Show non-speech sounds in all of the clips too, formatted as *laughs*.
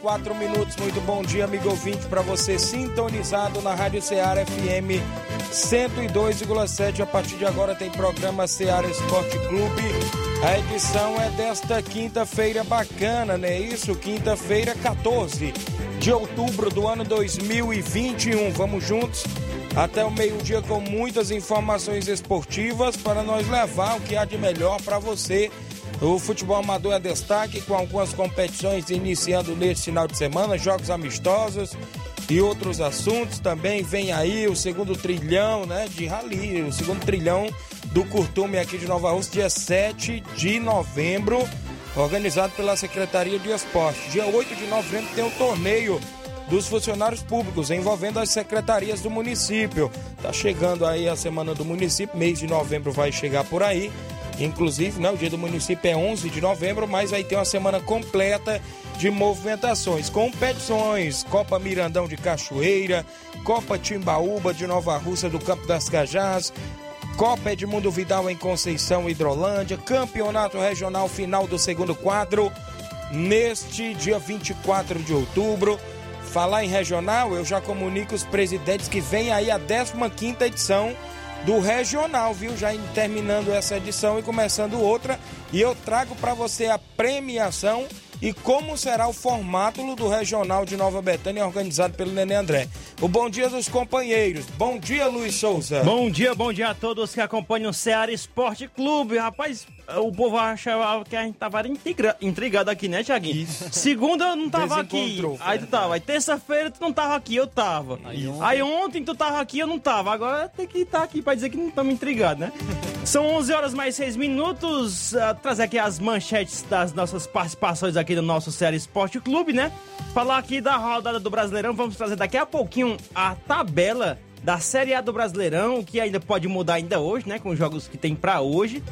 11 horas 4 minutos. Muito bom dia, amigo ouvinte, para você sintonizado na Rádio Ceará FM 102,7. A partir de agora tem programa Ceará Esporte Clube. A edição é desta quinta-feira bacana, não é isso? Quinta-feira, 14 de outubro do ano 2021. Vamos juntos até o meio-dia com muitas informações esportivas para nós levar o que há de melhor para você o futebol amador é destaque com algumas competições iniciando neste final de semana, jogos amistosos e outros assuntos. Também vem aí o segundo trilhão, né, de rally, o segundo trilhão do Curtume aqui de Nova Rússia, dia 7 de novembro, organizado pela Secretaria de Esporte. Dia 8 de novembro tem o torneio dos funcionários públicos envolvendo as secretarias do município. Tá chegando aí a semana do município, mês de novembro vai chegar por aí. Inclusive, né, o dia do município é 11 de novembro, mas aí tem uma semana completa de movimentações. Competições, Copa Mirandão de Cachoeira, Copa Timbaúba de Nova Rússia do Campo das Cajás, Copa Edmundo Vidal em Conceição, Hidrolândia, Campeonato Regional final do segundo quadro, neste dia 24 de outubro. Falar em regional, eu já comunico os presidentes que vem aí a 15ª edição do regional, viu? Já terminando essa edição e começando outra. E eu trago para você a premiação e como será o formato do regional de Nova Betânia organizado pelo Nenê André. O bom dia dos companheiros. Bom dia, Luiz Souza. Bom dia, bom dia a todos que acompanham o Ceará Esporte Clube. Rapaz, o povo achava que a gente tava intrigado aqui, né, Tiaguinho? Segunda eu não tava aqui. Aí tu tava. Aí terça-feira tu não tava aqui, eu tava. Aí ontem... aí ontem tu tava aqui, eu não tava. Agora tem que estar tá aqui pra dizer que não estamos intrigados, né? *laughs* São 11 horas mais 6 minutos. Uh, trazer aqui as manchetes das nossas participações aqui do nosso Série Esporte Clube, né? Falar aqui da rodada do Brasileirão. Vamos trazer daqui a pouquinho a tabela da Série A do Brasileirão, que ainda pode mudar ainda hoje, né? Com os jogos que tem para hoje.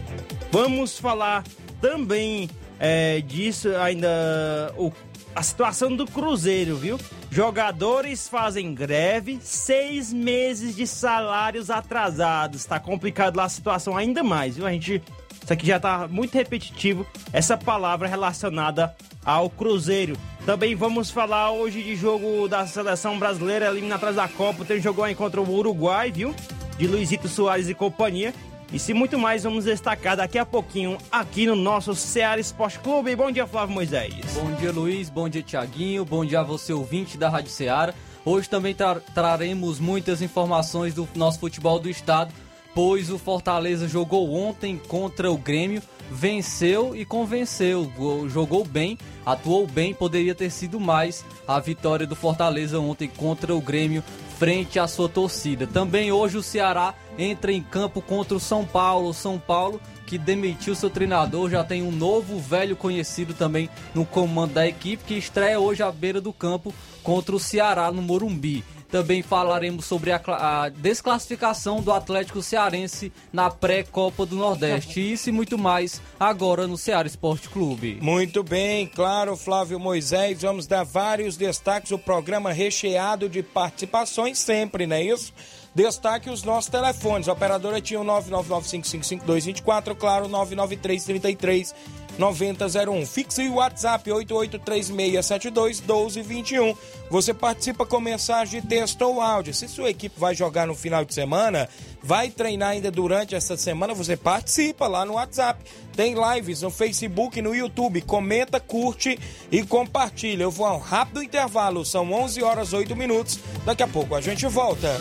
Vamos falar também é, disso ainda o, a situação do Cruzeiro, viu? Jogadores fazem greve, seis meses de salários atrasados. Tá complicado lá a situação ainda mais, viu? A gente. Isso aqui já tá muito repetitivo, essa palavra relacionada ao Cruzeiro. Também vamos falar hoje de jogo da seleção brasileira eliminatória da Copa. Tem jogo aí contra o Uruguai, viu? De Luizito Soares e companhia. E se muito mais vamos destacar daqui a pouquinho aqui no nosso Ceará Esporte Clube. Bom dia, Flávio Moisés. Bom dia, Luiz. Bom dia, Tiaguinho. Bom dia a você, ouvinte da Rádio Ceará. Hoje também tra traremos muitas informações do nosso futebol do estado, pois o Fortaleza jogou ontem contra o Grêmio venceu e convenceu, jogou bem, atuou bem, poderia ter sido mais a vitória do Fortaleza ontem contra o Grêmio frente à sua torcida. Também hoje o Ceará entra em campo contra o São Paulo, São Paulo que demitiu seu treinador, já tem um novo velho conhecido também no comando da equipe que estreia hoje à beira do campo contra o Ceará no Morumbi. Também falaremos sobre a, a desclassificação do Atlético Cearense na pré-Copa do Nordeste. Isso e muito mais agora no Ceará Esporte Clube. Muito bem, claro, Flávio Moisés. Vamos dar vários destaques. O programa recheado de participações sempre, não é isso? Destaque os nossos telefones. A operadora tinha o 999555224, claro, 99333 9001. Fixe o WhatsApp 8836721221. Você participa com mensagem de texto ou áudio. Se sua equipe vai jogar no final de semana, vai treinar ainda durante essa semana, você participa lá no WhatsApp. Tem lives no Facebook e no YouTube. Comenta, curte e compartilha. Eu vou a um rápido intervalo. São 11 horas 8 minutos. Daqui a pouco a gente volta.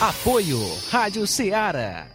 Apoio Rádio Ceará.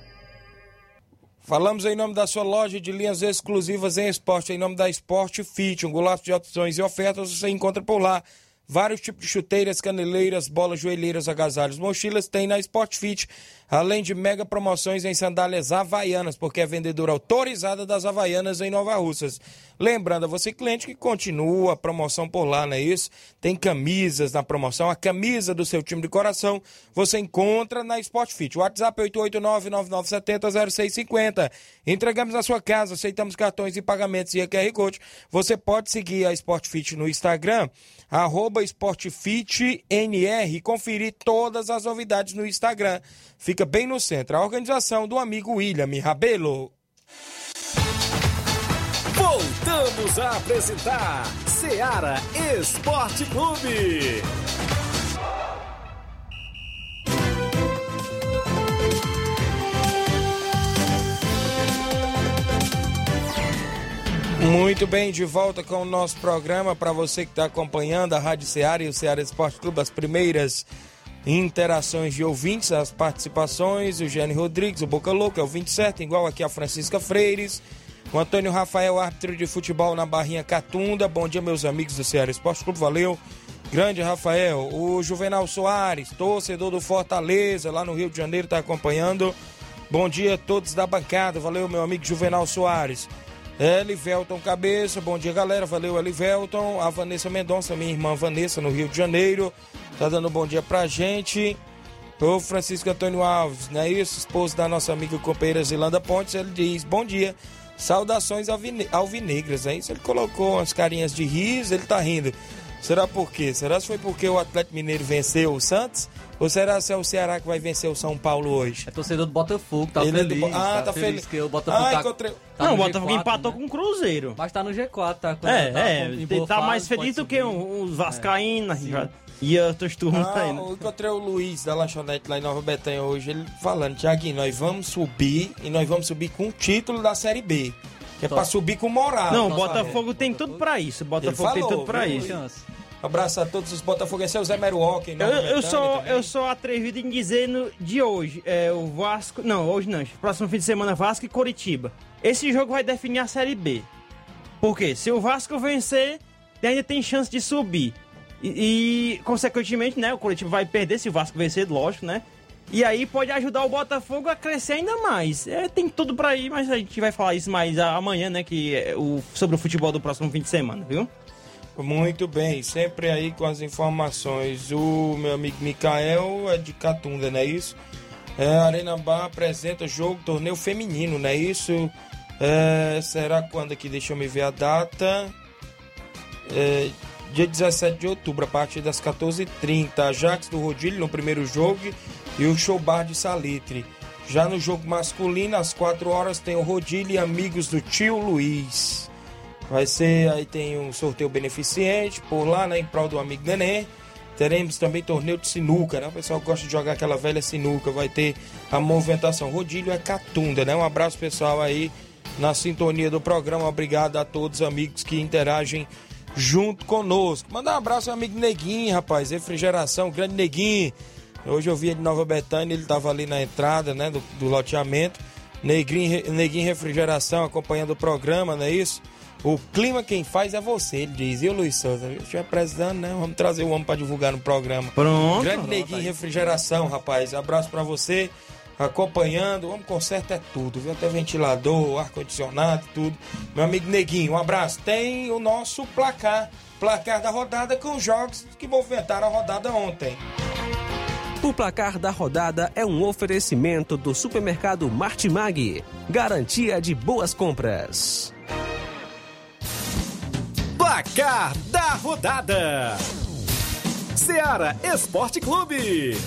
Falamos em nome da sua loja de linhas exclusivas em esporte, em nome da Sport Fit, um golaço de opções e ofertas você encontra por lá. Vários tipos de chuteiras, caneleiras, bolas, joelheiras, agasalhos, mochilas tem na Sport Fit, além de mega promoções em sandálias havaianas, porque é vendedora autorizada das havaianas em Nova Russas. Lembrando a você, cliente, que continua a promoção por lá, não é isso? Tem camisas na promoção, a camisa do seu time de coração você encontra na Sport Fit. WhatsApp 889-9970-0650. Entregamos na sua casa, aceitamos cartões e pagamentos e a QR Code. Você pode seguir a Sport Fit no Instagram, arroba SportFitNR e conferir todas as novidades no Instagram. Fica bem no centro. A organização do amigo William Rabelo. Voltamos a apresentar Seara Esporte Clube. Muito bem, de volta com o nosso programa para você que está acompanhando a Rádio Ceará e o Ceará Esporte Clube, as primeiras interações de ouvintes, as participações, o Gênio Rodrigues, o Boca Louca, é o 27, igual aqui a Francisca Freires, o Antônio Rafael, árbitro de futebol na Barrinha Catunda. Bom dia, meus amigos do Ceará Esporte Clube. Valeu. Grande Rafael. O Juvenal Soares, torcedor do Fortaleza, lá no Rio de Janeiro, está acompanhando. Bom dia a todos da bancada. Valeu, meu amigo Juvenal Soares. Elivelton Cabeça, bom dia galera, valeu Elivelton. A Vanessa Mendonça, minha irmã Vanessa, no Rio de Janeiro, tá dando um bom dia pra gente. O Francisco Antônio Alves, não é isso? Esposo da nossa amiga companheira Zilanda Pontes, ele diz: Bom dia, Saudações alvinegras, é isso? Ele colocou umas carinhas de riso, ele tá rindo. Será por quê? Será se foi porque o Atlético Mineiro venceu o Santos? Ou será se é o Ceará que vai vencer o São Paulo hoje? É torcedor do Botafogo, tá ele feliz. É do... Ah, tá, tá feliz. feliz. que o Botafogo ah, tá, encontrei... tá Não, o Botafogo G4, empatou né? com o Cruzeiro. Mas tá no G4, tá? É, tá, é, tá mais feliz do que os Vascaínos. É. E outros turnos ah, aí, né? Eu encontrei o Luiz da lanchonete lá em Nova Betânia hoje, ele falando, Tiaguinho, nós vamos subir e nós vamos subir com o título da Série B. Que é pra subir com moral. Não, o Botafogo tem tudo pra isso. Botafogo falou, tem tudo pra viu, isso. Abraço a todos os botafoguenses. É o Zé Mero Walker, eu, eu sou Eu sou atrevido em dizer no, de hoje. É o Vasco. Não, hoje não. Próximo fim de semana, Vasco e Coritiba. Esse jogo vai definir a Série B. Por quê? Se o Vasco vencer, ainda tem chance de subir. E, e, consequentemente, né, o Coritiba vai perder se o Vasco vencer, lógico, né? E aí pode ajudar o Botafogo a crescer ainda mais. É, tem tudo para ir, mas a gente vai falar isso mais amanhã, né? Que é o, sobre o futebol do próximo fim de semana, viu? Muito bem, sempre aí com as informações. O meu amigo Mikael é de Catunda, não é isso? É, Arena Bar apresenta jogo, torneio feminino, não é isso? É, será quando aqui? Deixa eu me ver a data. É, dia 17 de outubro, a partir das 14h30. Ajax do Rodilho no primeiro jogo e o Showbar de Salitre. Já no jogo masculino, às 4 horas, tem o Rodilho e amigos do tio Luiz. Vai ser, aí tem um sorteio beneficente por lá, né, em prol do amigo Neném. Teremos também torneio de sinuca, né? O pessoal gosta de jogar aquela velha sinuca. Vai ter a movimentação. Rodilho é Catunda, né? Um abraço pessoal aí na sintonia do programa. Obrigado a todos os amigos que interagem junto conosco. Mandar um abraço ao amigo Neguinho, rapaz. Refrigeração, grande Neguinho. Hoje eu vi ele de Nova Betânia, ele estava ali na entrada, né, do, do loteamento. Neguinho, Neguinho Refrigeração acompanhando o programa, não é isso? O clima quem faz é você, ele diz. E o Luiz Souza? Se estiver precisando, né? Vamos trazer o homem para divulgar no programa. Pronto. Grande Neguinho Refrigeração, rapaz. Abraço para você. Acompanhando, o homem conserta é tudo, viu? Até ventilador, ar-condicionado, tudo. Meu amigo Neguinho, um abraço. Tem o nosso placar, placar da rodada com os jogos que movimentaram a rodada ontem. O placar da rodada é um oferecimento do supermercado Martimag. Garantia de boas compras. Placar da rodada: Seara Esporte Clube.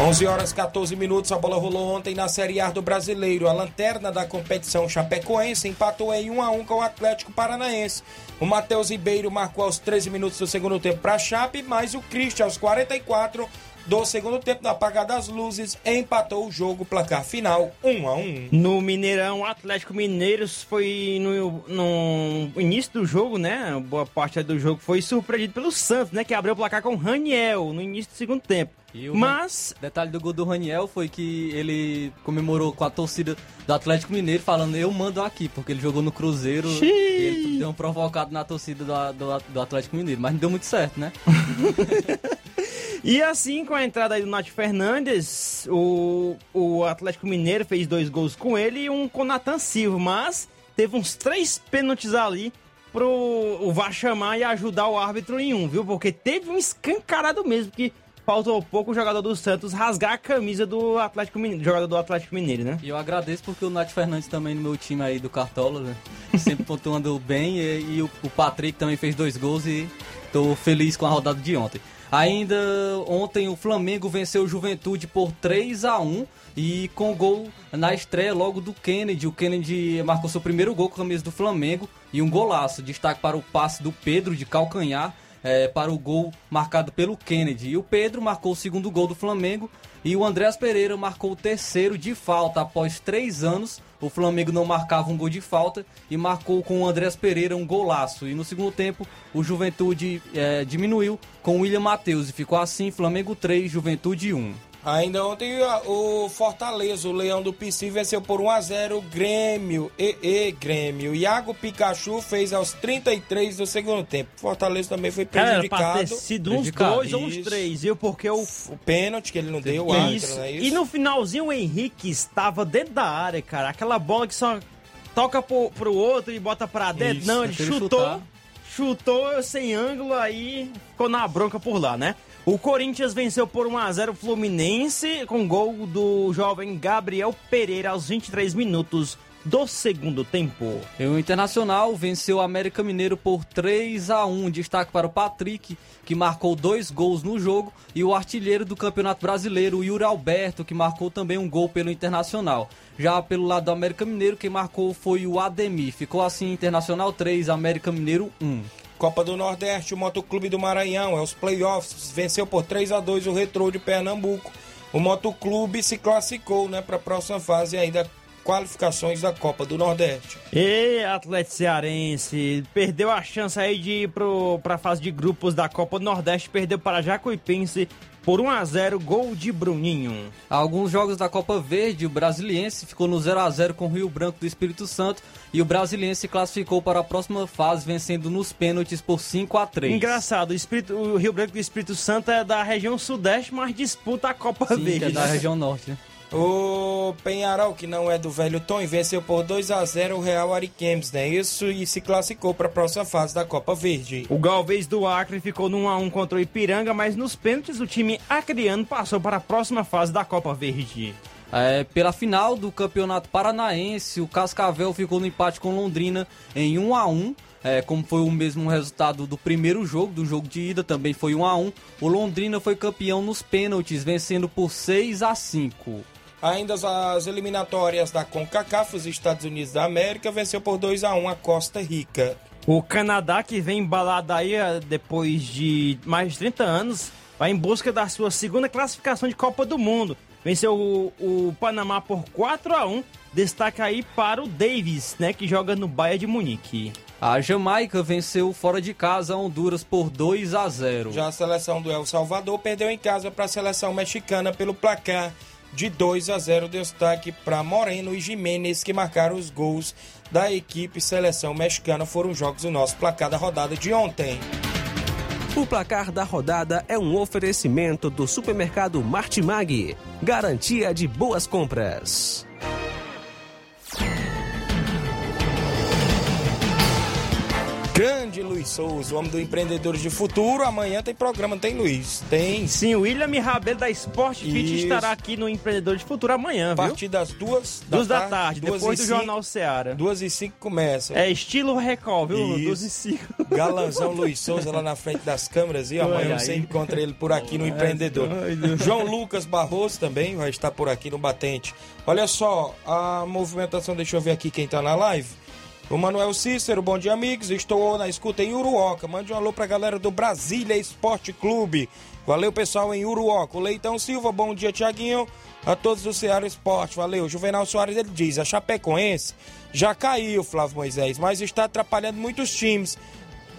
11 horas 14 minutos, a bola rolou ontem na Série A do Brasileiro. A lanterna da competição Chapecoense empatou em 1 a 1 com o Atlético Paranaense. O Matheus Ribeiro marcou aos 13 minutos do segundo tempo para a Chape, mas o Christian aos 44 do segundo tempo, no apagar das luzes, empatou o jogo, placar final 1 a 1 No Mineirão, o Atlético Mineiros foi no, no início do jogo, né? Boa parte do jogo foi surpreendido pelo Santos, né? Que abriu o placar com o Raniel no início do segundo tempo. Mas. Detalhe do gol do Raniel foi que ele comemorou com a torcida do Atlético Mineiro, falando eu mando aqui, porque ele jogou no Cruzeiro Xiii. e ele deu um provocado na torcida do, do, do Atlético Mineiro. Mas não deu muito certo, né? *laughs* E assim, com a entrada aí do Nath Fernandes, o, o Atlético Mineiro fez dois gols com ele e um com Nathan Silva, mas teve uns três pênaltis ali pro o VAR chamar e ajudar o árbitro em um, viu? Porque teve um escancarado mesmo que faltou pouco o jogador do Santos rasgar a camisa do Atlético Mineiro, jogador do Atlético Mineiro, né? E eu agradeço porque o Nath Fernandes também no meu time aí do Cartola, né? Sempre *laughs* pontuando bem e, e o, o Patrick também fez dois gols e tô feliz com a rodada de ontem. Ainda ontem o Flamengo venceu o Juventude por 3 a 1 e com gol na estreia logo do Kennedy. O Kennedy marcou seu primeiro gol com a camisa do Flamengo e um golaço. Destaque para o passe do Pedro de calcanhar é, para o gol marcado pelo Kennedy. E o Pedro marcou o segundo gol do Flamengo e o Andréas Pereira marcou o terceiro de falta após três anos o Flamengo não marcava um gol de falta e marcou com o Andrés Pereira um golaço. E no segundo tempo, o Juventude é, diminuiu com o William Matheus e ficou assim: Flamengo 3, Juventude 1. Ainda ontem o Fortaleza, o Leão do PC, venceu por 1x0 o Grêmio. E, e Grêmio. Iago Pikachu fez aos 33 do segundo tempo. Fortaleza também foi prejudicado. Cara, ter sido uns dois ou uns três, viu? Porque o. O pênalti que ele não deu, o isso. é isso? E no finalzinho o Henrique estava dentro da área, cara. Aquela bola que só toca pro, pro outro e bota pra dentro. Isso, não, ele chutou. Chutar. Chutou sem ângulo, aí ficou na bronca por lá, né? O Corinthians venceu por 1 a 0 o Fluminense com gol do jovem Gabriel Pereira aos 23 minutos do segundo tempo. E o Internacional venceu o América Mineiro por 3 a 1. Destaque para o Patrick, que marcou dois gols no jogo, e o artilheiro do Campeonato Brasileiro, o Yuri Alberto, que marcou também um gol pelo Internacional. Já pelo lado do América Mineiro, quem marcou foi o Ademir. Ficou assim Internacional 3, América Mineiro 1. Copa do Nordeste, o Motoclube do Maranhão, é os playoffs, venceu por 3 a 2 o Retrô de Pernambuco. O Motoclube se classificou né, para a próxima fase ainda qualificações da Copa do Nordeste. E Atlético Cearense perdeu a chance aí de ir para a fase de grupos da Copa do Nordeste, perdeu para Jacuipense por 1 a 0 gol de Bruninho. Alguns jogos da Copa Verde, o Brasiliense ficou no 0 a 0 com o Rio Branco do Espírito Santo e o Brasiliense classificou para a próxima fase vencendo nos pênaltis por 5 a 3. Engraçado, o, Espírito, o Rio Branco do Espírito Santo é da região sudeste, mas disputa a Copa Sim, Verde. Que é da região norte, né? O Penharol, que não é do Velho Tom, venceu por 2 a 0 o Real Ariquemes, né? Isso e se classificou para a próxima fase da Copa Verde. O Galvez do Acre ficou no 1 a 1 contra o Ipiranga, mas nos pênaltis o time acriano passou para a próxima fase da Copa Verde. É, pela final do Campeonato Paranaense, o Cascavel ficou no empate com Londrina em 1 a 1 é, como foi o mesmo resultado do primeiro jogo, do jogo de ida, também foi 1 a 1 O Londrina foi campeão nos pênaltis, vencendo por 6 a 5 Ainda as eliminatórias da CONCACAF, os Estados Unidos da América venceu por 2 a 1 a Costa Rica. O Canadá, que vem embalado aí eh, depois de mais de 30 anos, vai em busca da sua segunda classificação de Copa do Mundo. Venceu o, o Panamá por 4 a 1 Destaca aí para o Davis, né, que joga no Bayern de Munique. A Jamaica venceu fora de casa a Honduras por 2 a 0. Já a seleção do El Salvador perdeu em casa para a seleção mexicana pelo placar de 2 a 0. Destaque para Moreno e Jimenez que marcaram os gols da equipe seleção mexicana. Foram jogos do nosso placar da rodada de ontem. O placar da rodada é um oferecimento do supermercado Martimag. Garantia de boas compras. Grande Luiz Souza, o homem do Empreendedores de Futuro. Amanhã tem programa, tem Luiz? Tem. Sim, o William Rabelo da Sport Fit estará aqui no Empreendedores de Futuro amanhã? A partir das duas da duas tarde, da tarde duas depois do cinco, Jornal Seara. Duas e cinco começa. É estilo Record, viu? Isso. Duas e cinco. Galanzão Luiz Souza lá na frente das câmeras e amanhã você encontra ele por aqui no Empreendedor. João Lucas Barroso também vai estar por aqui no Batente. Olha só, a movimentação, deixa eu ver aqui quem tá na live. O Manuel Cícero, bom dia, amigos. Estou na escuta em Uruoca. Mande um alô pra galera do Brasília Esporte Clube. Valeu, pessoal, em Uruoca. O Leitão Silva, bom dia, Tiaguinho. A todos do Ceará Esporte, valeu. Juvenal Soares, ele diz: a Chapecoense já caiu, Flávio Moisés, mas está atrapalhando muitos times.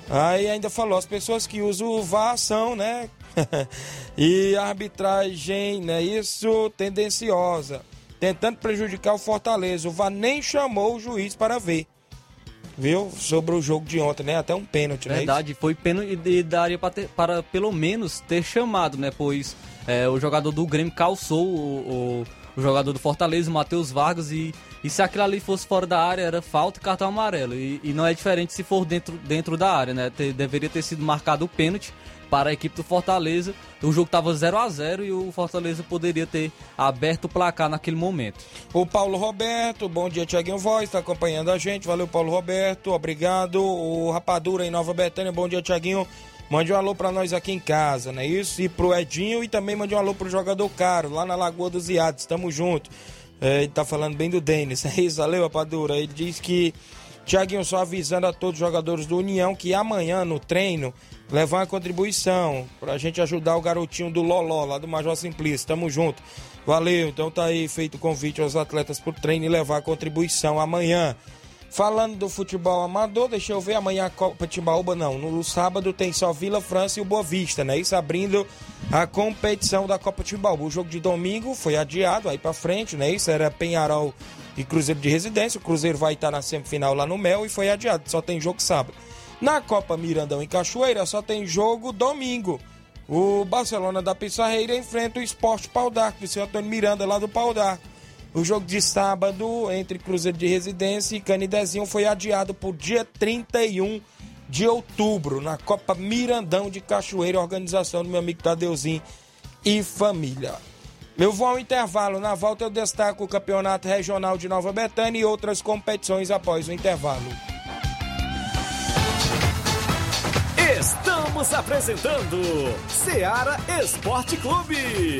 Aí ainda falou: as pessoas que usam o VAR são, né? *laughs* e arbitragem, né? Isso tendenciosa, tentando prejudicar o Fortaleza. O VAR nem chamou o juiz para ver viu? Sobre o jogo de ontem, né? Até um pênalti, né? Verdade, foi pênalti e daria para, ter, para pelo menos ter chamado, né? Pois é, o jogador do Grêmio calçou o, o, o jogador do Fortaleza, o Matheus Vargas, e, e se aquilo ali fosse fora da área, era falta e cartão amarelo. E, e não é diferente se for dentro, dentro da área, né? Deveria ter sido marcado o pênalti para a equipe do Fortaleza. O jogo estava 0 a 0 e o Fortaleza poderia ter aberto o placar naquele momento. O Paulo Roberto, bom dia, Tiaguinho Voz, está acompanhando a gente. Valeu, Paulo Roberto, obrigado. O Rapadura em Nova Betânia, bom dia, Tiaguinho. Mande um alô para nós aqui em casa, né? Isso, e pro Edinho e também mande um alô pro jogador caro, lá na Lagoa dos Iados, tamo junto. É, ele tá falando bem do Denis, *laughs* é isso, valeu, Rapadura. Ele diz que, Tiaguinho, só avisando a todos os jogadores do União que amanhã no treino levar uma contribuição pra gente ajudar o garotinho do Loló, lá do Major Simplício. Tamo junto. Valeu, então tá aí feito o convite aos atletas pro treino e levar a contribuição amanhã. Falando do futebol amador, deixa eu ver amanhã a Copa Timbaúba, não. No sábado tem só Vila França e o Boa Vista, né? Isso abrindo a competição da Copa Timbaúba. O jogo de domingo foi adiado aí pra frente, né? Isso era Penharol e Cruzeiro de Residência. O Cruzeiro vai estar na semifinal lá no Mel e foi adiado. Só tem jogo sábado. Na Copa Mirandão em Cachoeira só tem jogo domingo. O Barcelona da Pissarreira enfrenta o Esporte Pau d'Arco, do seu Antônio Miranda lá do Pau d'Arco. O jogo de sábado entre Cruzeiro de Residência e Canidezinho foi adiado por dia 31 de outubro na Copa Mirandão de Cachoeira, organização do meu amigo Tadeuzinho e família. Eu vou ao intervalo. Na volta eu destaco o Campeonato Regional de Nova Betânia e outras competições após o intervalo. Estamos apresentando Seara Esporte Clube.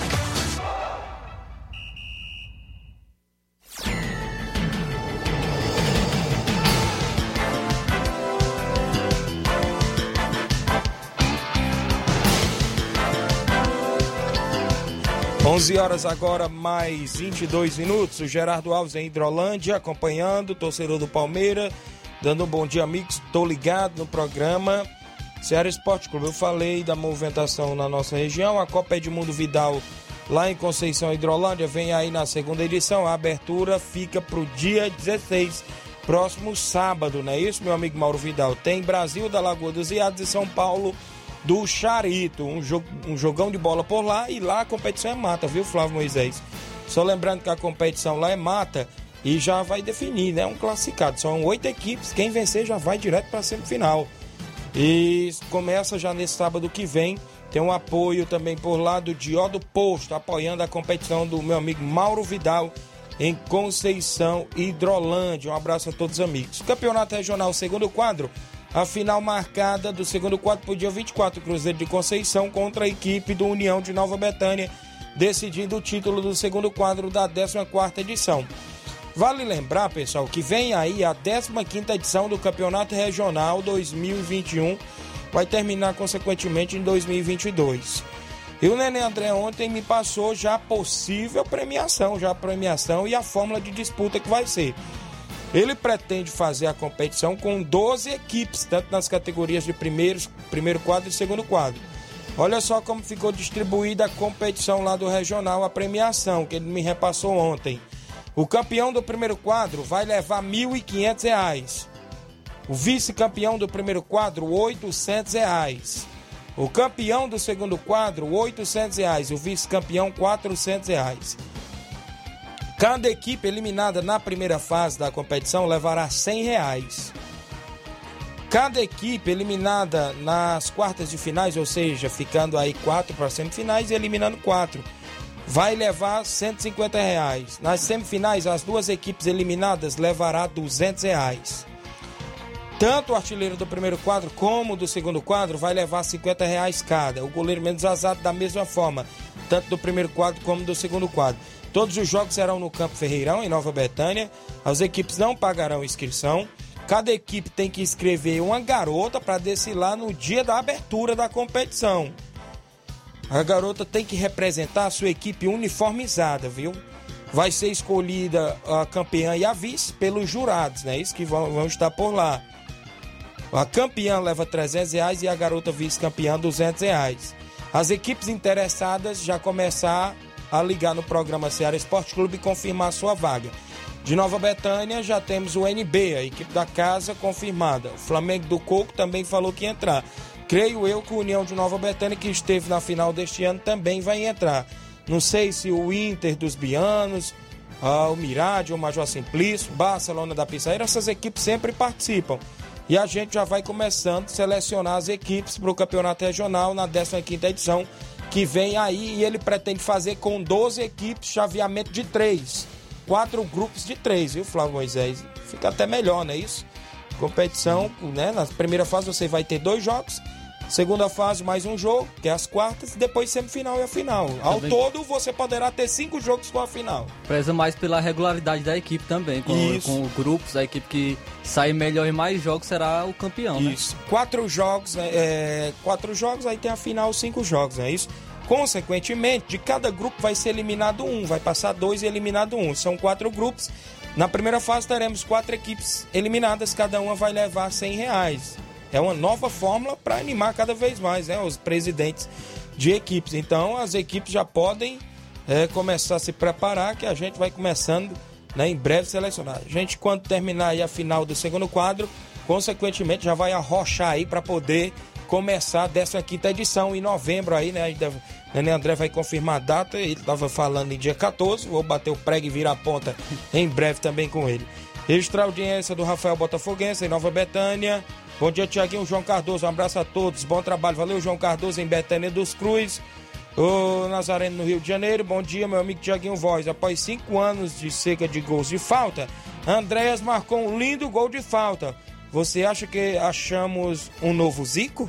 11 horas agora, mais 22 minutos. O Gerardo Alves em Hidrolândia, acompanhando, torcedor do Palmeiras, dando um bom dia, amigos. Estou ligado no programa Ceará Esporte Clube. Eu falei da movimentação na nossa região. A Copa Edmundo Vidal, lá em Conceição Hidrolândia, vem aí na segunda edição. A abertura fica para o dia 16, próximo sábado, não é isso, meu amigo Mauro Vidal? Tem Brasil da Lagoa dos Iados e São Paulo do Charito. Um, jogo, um jogão de bola por lá e lá a competição é mata, viu, Flávio Moisés? Só lembrando que a competição lá é mata e já vai definir, né? Um classificado. São oito equipes, quem vencer já vai direto para a semifinal. E começa já nesse sábado que vem. Tem um apoio também por lá do Diodo Posto, apoiando a competição do meu amigo Mauro Vidal em Conceição Hidrolândia. Um abraço a todos os amigos. Campeonato Regional, segundo quadro. A final marcada do segundo quadro para o dia 24, Cruzeiro de Conceição contra a equipe do União de Nova Betânia, decidindo o título do segundo quadro da 14ª edição. Vale lembrar, pessoal, que vem aí a 15ª edição do Campeonato Regional 2021, vai terminar consequentemente em 2022. E o Nenê André ontem me passou já a possível premiação, já a premiação e a fórmula de disputa que vai ser. Ele pretende fazer a competição com 12 equipes, tanto nas categorias de primeiro, primeiro quadro e segundo quadro. Olha só como ficou distribuída a competição lá do regional, a premiação que ele me repassou ontem. O campeão do primeiro quadro vai levar R$ 1.500. O vice-campeão do primeiro quadro, 800 reais. O campeão do segundo quadro, 800 reais. O vice-campeão, 400 reais. Cada equipe eliminada na primeira fase da competição levará 100 reais. Cada equipe eliminada nas quartas de finais, ou seja, ficando aí quatro para semifinais e eliminando quatro, vai levar 150 reais. Nas semifinais, as duas equipes eliminadas levará 200 reais. Tanto o artilheiro do primeiro quadro como do segundo quadro vai levar 50 reais cada. O goleiro menos azado da mesma forma, tanto do primeiro quadro como do segundo quadro. Todos os jogos serão no Campo Ferreirão, em Nova Betânia. As equipes não pagarão inscrição. Cada equipe tem que inscrever uma garota para desfilar no dia da abertura da competição. A garota tem que representar a sua equipe uniformizada, viu? Vai ser escolhida a campeã e a vice pelos jurados, né? Isso que vão, vão estar por lá. A campeã leva 300 reais e a garota vice-campeã 200 reais. As equipes interessadas já começar a ligar no programa Ceará Esporte Clube e confirmar sua vaga. De Nova Betânia já temos o NB, a equipe da casa confirmada. O Flamengo do Coco também falou que ia entrar. Creio eu que o União de Nova Betânia, que esteve na final deste ano, também vai entrar. Não sei se o Inter dos Bianos, o Mirade, o Major Simplício, Barcelona da Pizzaíra, essas equipes sempre participam. E a gente já vai começando a selecionar as equipes para o Campeonato Regional na 15ª edição que vem aí e ele pretende fazer com 12 equipes, chaveamento de 3. Quatro grupos de 3, viu, Flávio Moisés? Fica até melhor, não é isso? Competição, né? Na primeira fase você vai ter dois jogos. Segunda fase, mais um jogo, que é as quartas, depois semifinal e a final. Ao também. todo, você poderá ter cinco jogos com a final. Preza mais pela regularidade da equipe também, com, com grupos, a equipe que sair melhor em mais jogos será o campeão, né? isso. né? Quatro jogos, é, quatro jogos, aí tem a final, cinco jogos, é isso? Consequentemente, de cada grupo vai ser eliminado um, vai passar dois e eliminado um. São quatro grupos. Na primeira fase teremos quatro equipes eliminadas, cada uma vai levar 100 reais. É uma nova fórmula para animar cada vez mais né, os presidentes de equipes. Então as equipes já podem é, começar a se preparar, que a gente vai começando né, em breve selecionar. A gente, quando terminar a final do segundo quadro, consequentemente já vai arrochar aí para poder começar a 15 edição em novembro aí, né? Nenê André vai confirmar a data, ele estava falando em dia 14, vou bater o prego e virar a ponta em breve também com ele. Registrar audiência do Rafael Botafoguense em Nova Betânia, Bom dia, Tiaguinho, João Cardoso. Um abraço a todos. Bom trabalho. Valeu, João Cardoso, em Betânia dos Cruz. O Nazareno no Rio de Janeiro. Bom dia, meu amigo Tiaguinho Voz. Após cinco anos de seca de gols de falta, Andréas marcou um lindo gol de falta. Você acha que achamos um novo Zico?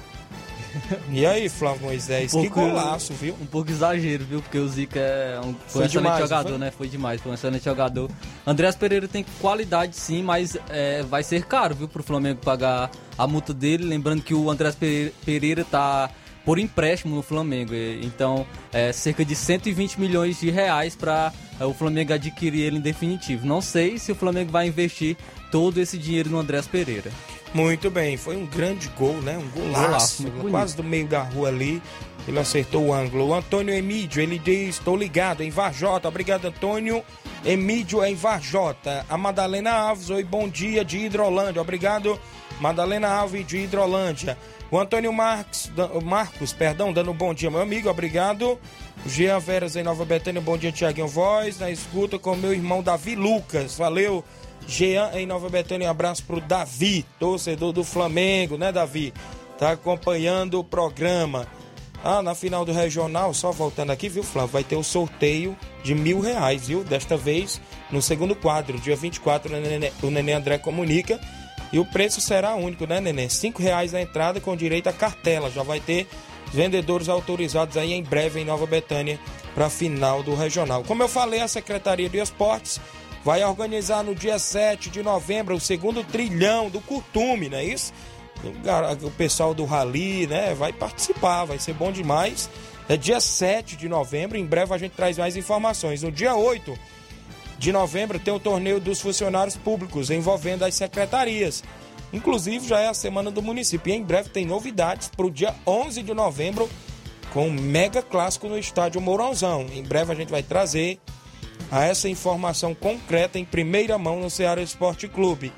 *laughs* E aí, Flávio Moisés, um pouco, que golaço, viu? Um pouco exagero, viu? Porque o Zico é um, foi um excelente demais, jogador, foi? né? Foi demais, foi um excelente jogador. Andréas Pereira tem qualidade sim, mas é, vai ser caro, viu, pro Flamengo pagar a multa dele. Lembrando que o Andréas Pereira tá por empréstimo no Flamengo. Então, é cerca de 120 milhões de reais para é, o Flamengo adquirir ele em definitivo. Não sei se o Flamengo vai investir todo esse dinheiro no Andrés Pereira. Muito bem, foi um grande gol, né? Um golaço, golaço quase do meio da rua ali. Ele acertou o ângulo. O Antônio Emídio, ele diz: Estou ligado em Varjota. Obrigado, Antônio. Emídio em Varjota. A Madalena Alves, oi, bom dia de Hidrolândia. Obrigado, Madalena Alves de Hidrolândia. O Antônio Marcos, Marcos, perdão, dando um bom dia, meu amigo, obrigado. Jean Veras em Nova Betânia, bom dia, Tiaguinho Voz. Na escuta com meu irmão Davi Lucas, valeu. Jean em Nova Betânia, um abraço pro Davi, torcedor do Flamengo, né, Davi? Tá acompanhando o programa. Ah, na final do regional, só voltando aqui, viu, Flávio? Vai ter o sorteio de mil reais, viu? Desta vez no segundo quadro, dia 24, o Nenê, o Nenê André comunica. E o preço será único, né, Nenê? Cinco reais na entrada com direito à cartela. Já vai ter vendedores autorizados aí em breve em Nova Betânia para a final do regional. Como eu falei, a Secretaria de Esportes vai organizar no dia 7 de novembro o segundo trilhão do Curtume, não é isso? o pessoal do Rally, né, vai participar, vai ser bom demais. É dia 7 de novembro, em breve a gente traz mais informações. No dia 8 de novembro tem o torneio dos funcionários públicos envolvendo as secretarias. Inclusive já é a semana do município e em breve tem novidades para o dia 11 de novembro com um mega clássico no estádio Mourãozão. Em breve a gente vai trazer a essa informação concreta em primeira mão no Ceará Esporte Clube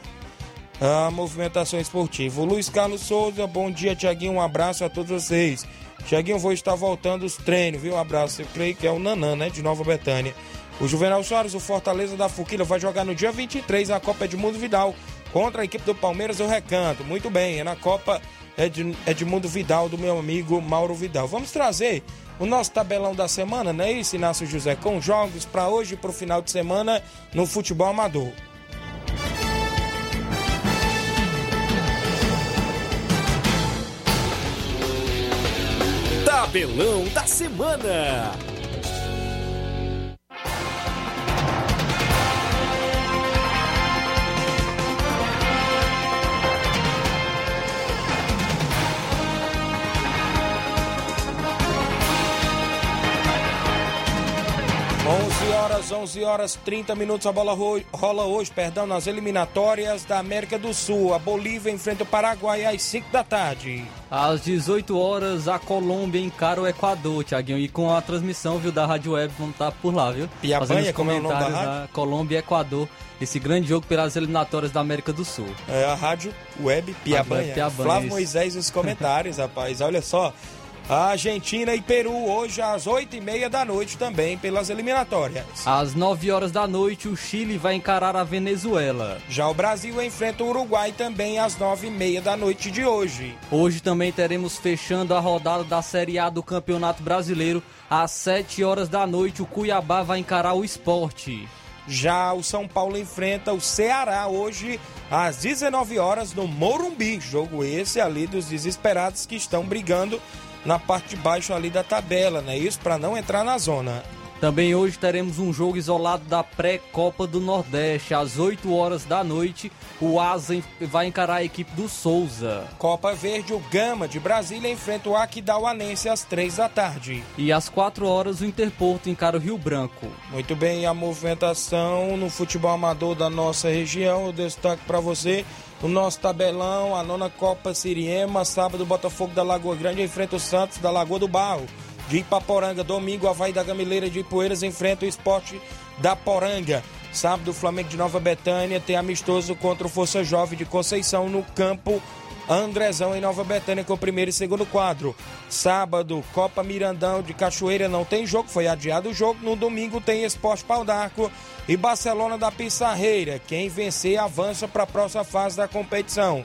a movimentação esportiva. O Luiz Carlos Souza, bom dia, Tiaguinho. Um abraço a todos vocês. Tiaguinho, vou estar voltando os treinos, viu? Um abraço. Eu creio que é o Nanã, né? De Nova Betânia. O Juvenal Soares, o Fortaleza da Fuquilha, vai jogar no dia 23 na Copa Edmundo Vidal contra a equipe do Palmeiras do Recanto. Muito bem, é na Copa Ed, Edmundo Vidal, do meu amigo Mauro Vidal. Vamos trazer o nosso tabelão da semana, não é isso, Inácio José? Com jogos para hoje e para o final de semana no futebol amador. Tabelão da Semana. 11 horas, 11 horas 30 minutos. A bola rola hoje, perdão, nas eliminatórias da América do Sul. A Bolívia enfrenta o Paraguai às 5 da tarde. Às 18 horas, a Colômbia encara o Equador, Tiaguinho. E com a transmissão, viu, da Rádio Web, vamos estar tá por lá, viu? Piabanha, como é o nome da rádio? Colômbia e Equador. Esse grande jogo pelas eliminatórias da América do Sul. É a Rádio Web Piabanha. Piabanha Flávio isso. Moisés nos comentários, *laughs* rapaz. Olha só. Argentina e Peru hoje às 8h30 da noite também pelas eliminatórias. Às 9 horas da noite, o Chile vai encarar a Venezuela. Já o Brasil enfrenta o Uruguai também às 9h30 da noite de hoje. Hoje também teremos fechando a rodada da Série A do Campeonato Brasileiro. Às 7 horas da noite, o Cuiabá vai encarar o esporte. Já o São Paulo enfrenta o Ceará hoje às 19 horas no Morumbi. Jogo esse ali dos desesperados que estão brigando na parte de baixo ali da tabela, né? Isso para não entrar na zona. Também hoje teremos um jogo isolado da pré-Copa do Nordeste. Às 8 horas da noite, o Asa vai encarar a equipe do Souza. Copa Verde, o Gama de Brasília enfrenta o Aquidauanense às 3 da tarde. E às 4 horas, o Interporto encara o Rio Branco. Muito bem, a movimentação no futebol amador da nossa região. Eu destaco para você o nosso tabelão, a nona Copa Siriema, sábado Botafogo da Lagoa Grande enfrenta o Santos da Lagoa do Barro. De Ipaporanga, domingo Havaí da Gamileira de Ipueiras enfrenta o esporte da Poranga. Sábado, Flamengo de Nova Betânia tem amistoso contra o Força Jovem de Conceição no campo Andrezão em Nova Betânia com o primeiro e segundo quadro. Sábado, Copa Mirandão de Cachoeira não tem jogo, foi adiado o jogo. No domingo tem Esporte Pau d'Arco e Barcelona da Pissarreira. Quem vencer avança para a próxima fase da competição.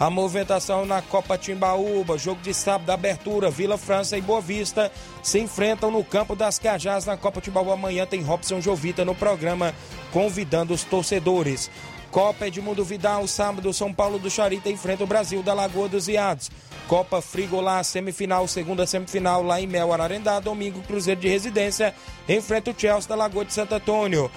A movimentação na Copa Timbaúba, jogo de sábado abertura, Vila França e Boa Vista se enfrentam no campo das Cajás na Copa Timbaúba. Amanhã tem Robson Jovita no programa convidando os torcedores. Copa Edmundo Vidal, sábado, São Paulo do Charita enfrenta o Brasil da Lagoa dos Iados. Copa Frigolá, semifinal, segunda semifinal lá em Mel Ararendá. Domingo, Cruzeiro de Residência enfrenta o Chelsea da Lagoa de Santo Antônio.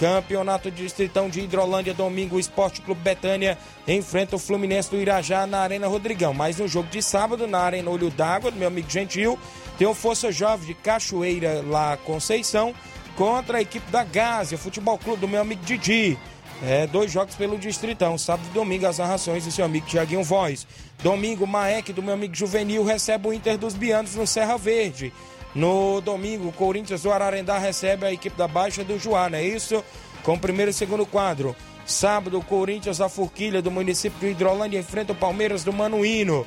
Campeonato Distritão de Hidrolândia, domingo, Esporte Clube Betânia enfrenta o Fluminense do Irajá na Arena Rodrigão. Mas no jogo de sábado, na Arena Olho d'Água, do meu amigo Gentil, tem o Força Jovem de Cachoeira, lá Conceição, contra a equipe da Gásia, Futebol Clube do meu amigo Didi. É, dois jogos pelo Distritão, sábado e domingo, as narrações do seu amigo Tiaguinho Voz. Domingo, Maek, do meu amigo Juvenil, recebe o Inter dos Bianos no Serra Verde. No domingo, o Corinthians do Ararendá recebe a equipe da Baixa do Juá, não é isso? Com o primeiro e segundo quadro. Sábado, o Corinthians da Forquilha do município de Hidrolândia enfrenta o Palmeiras do Manuíno.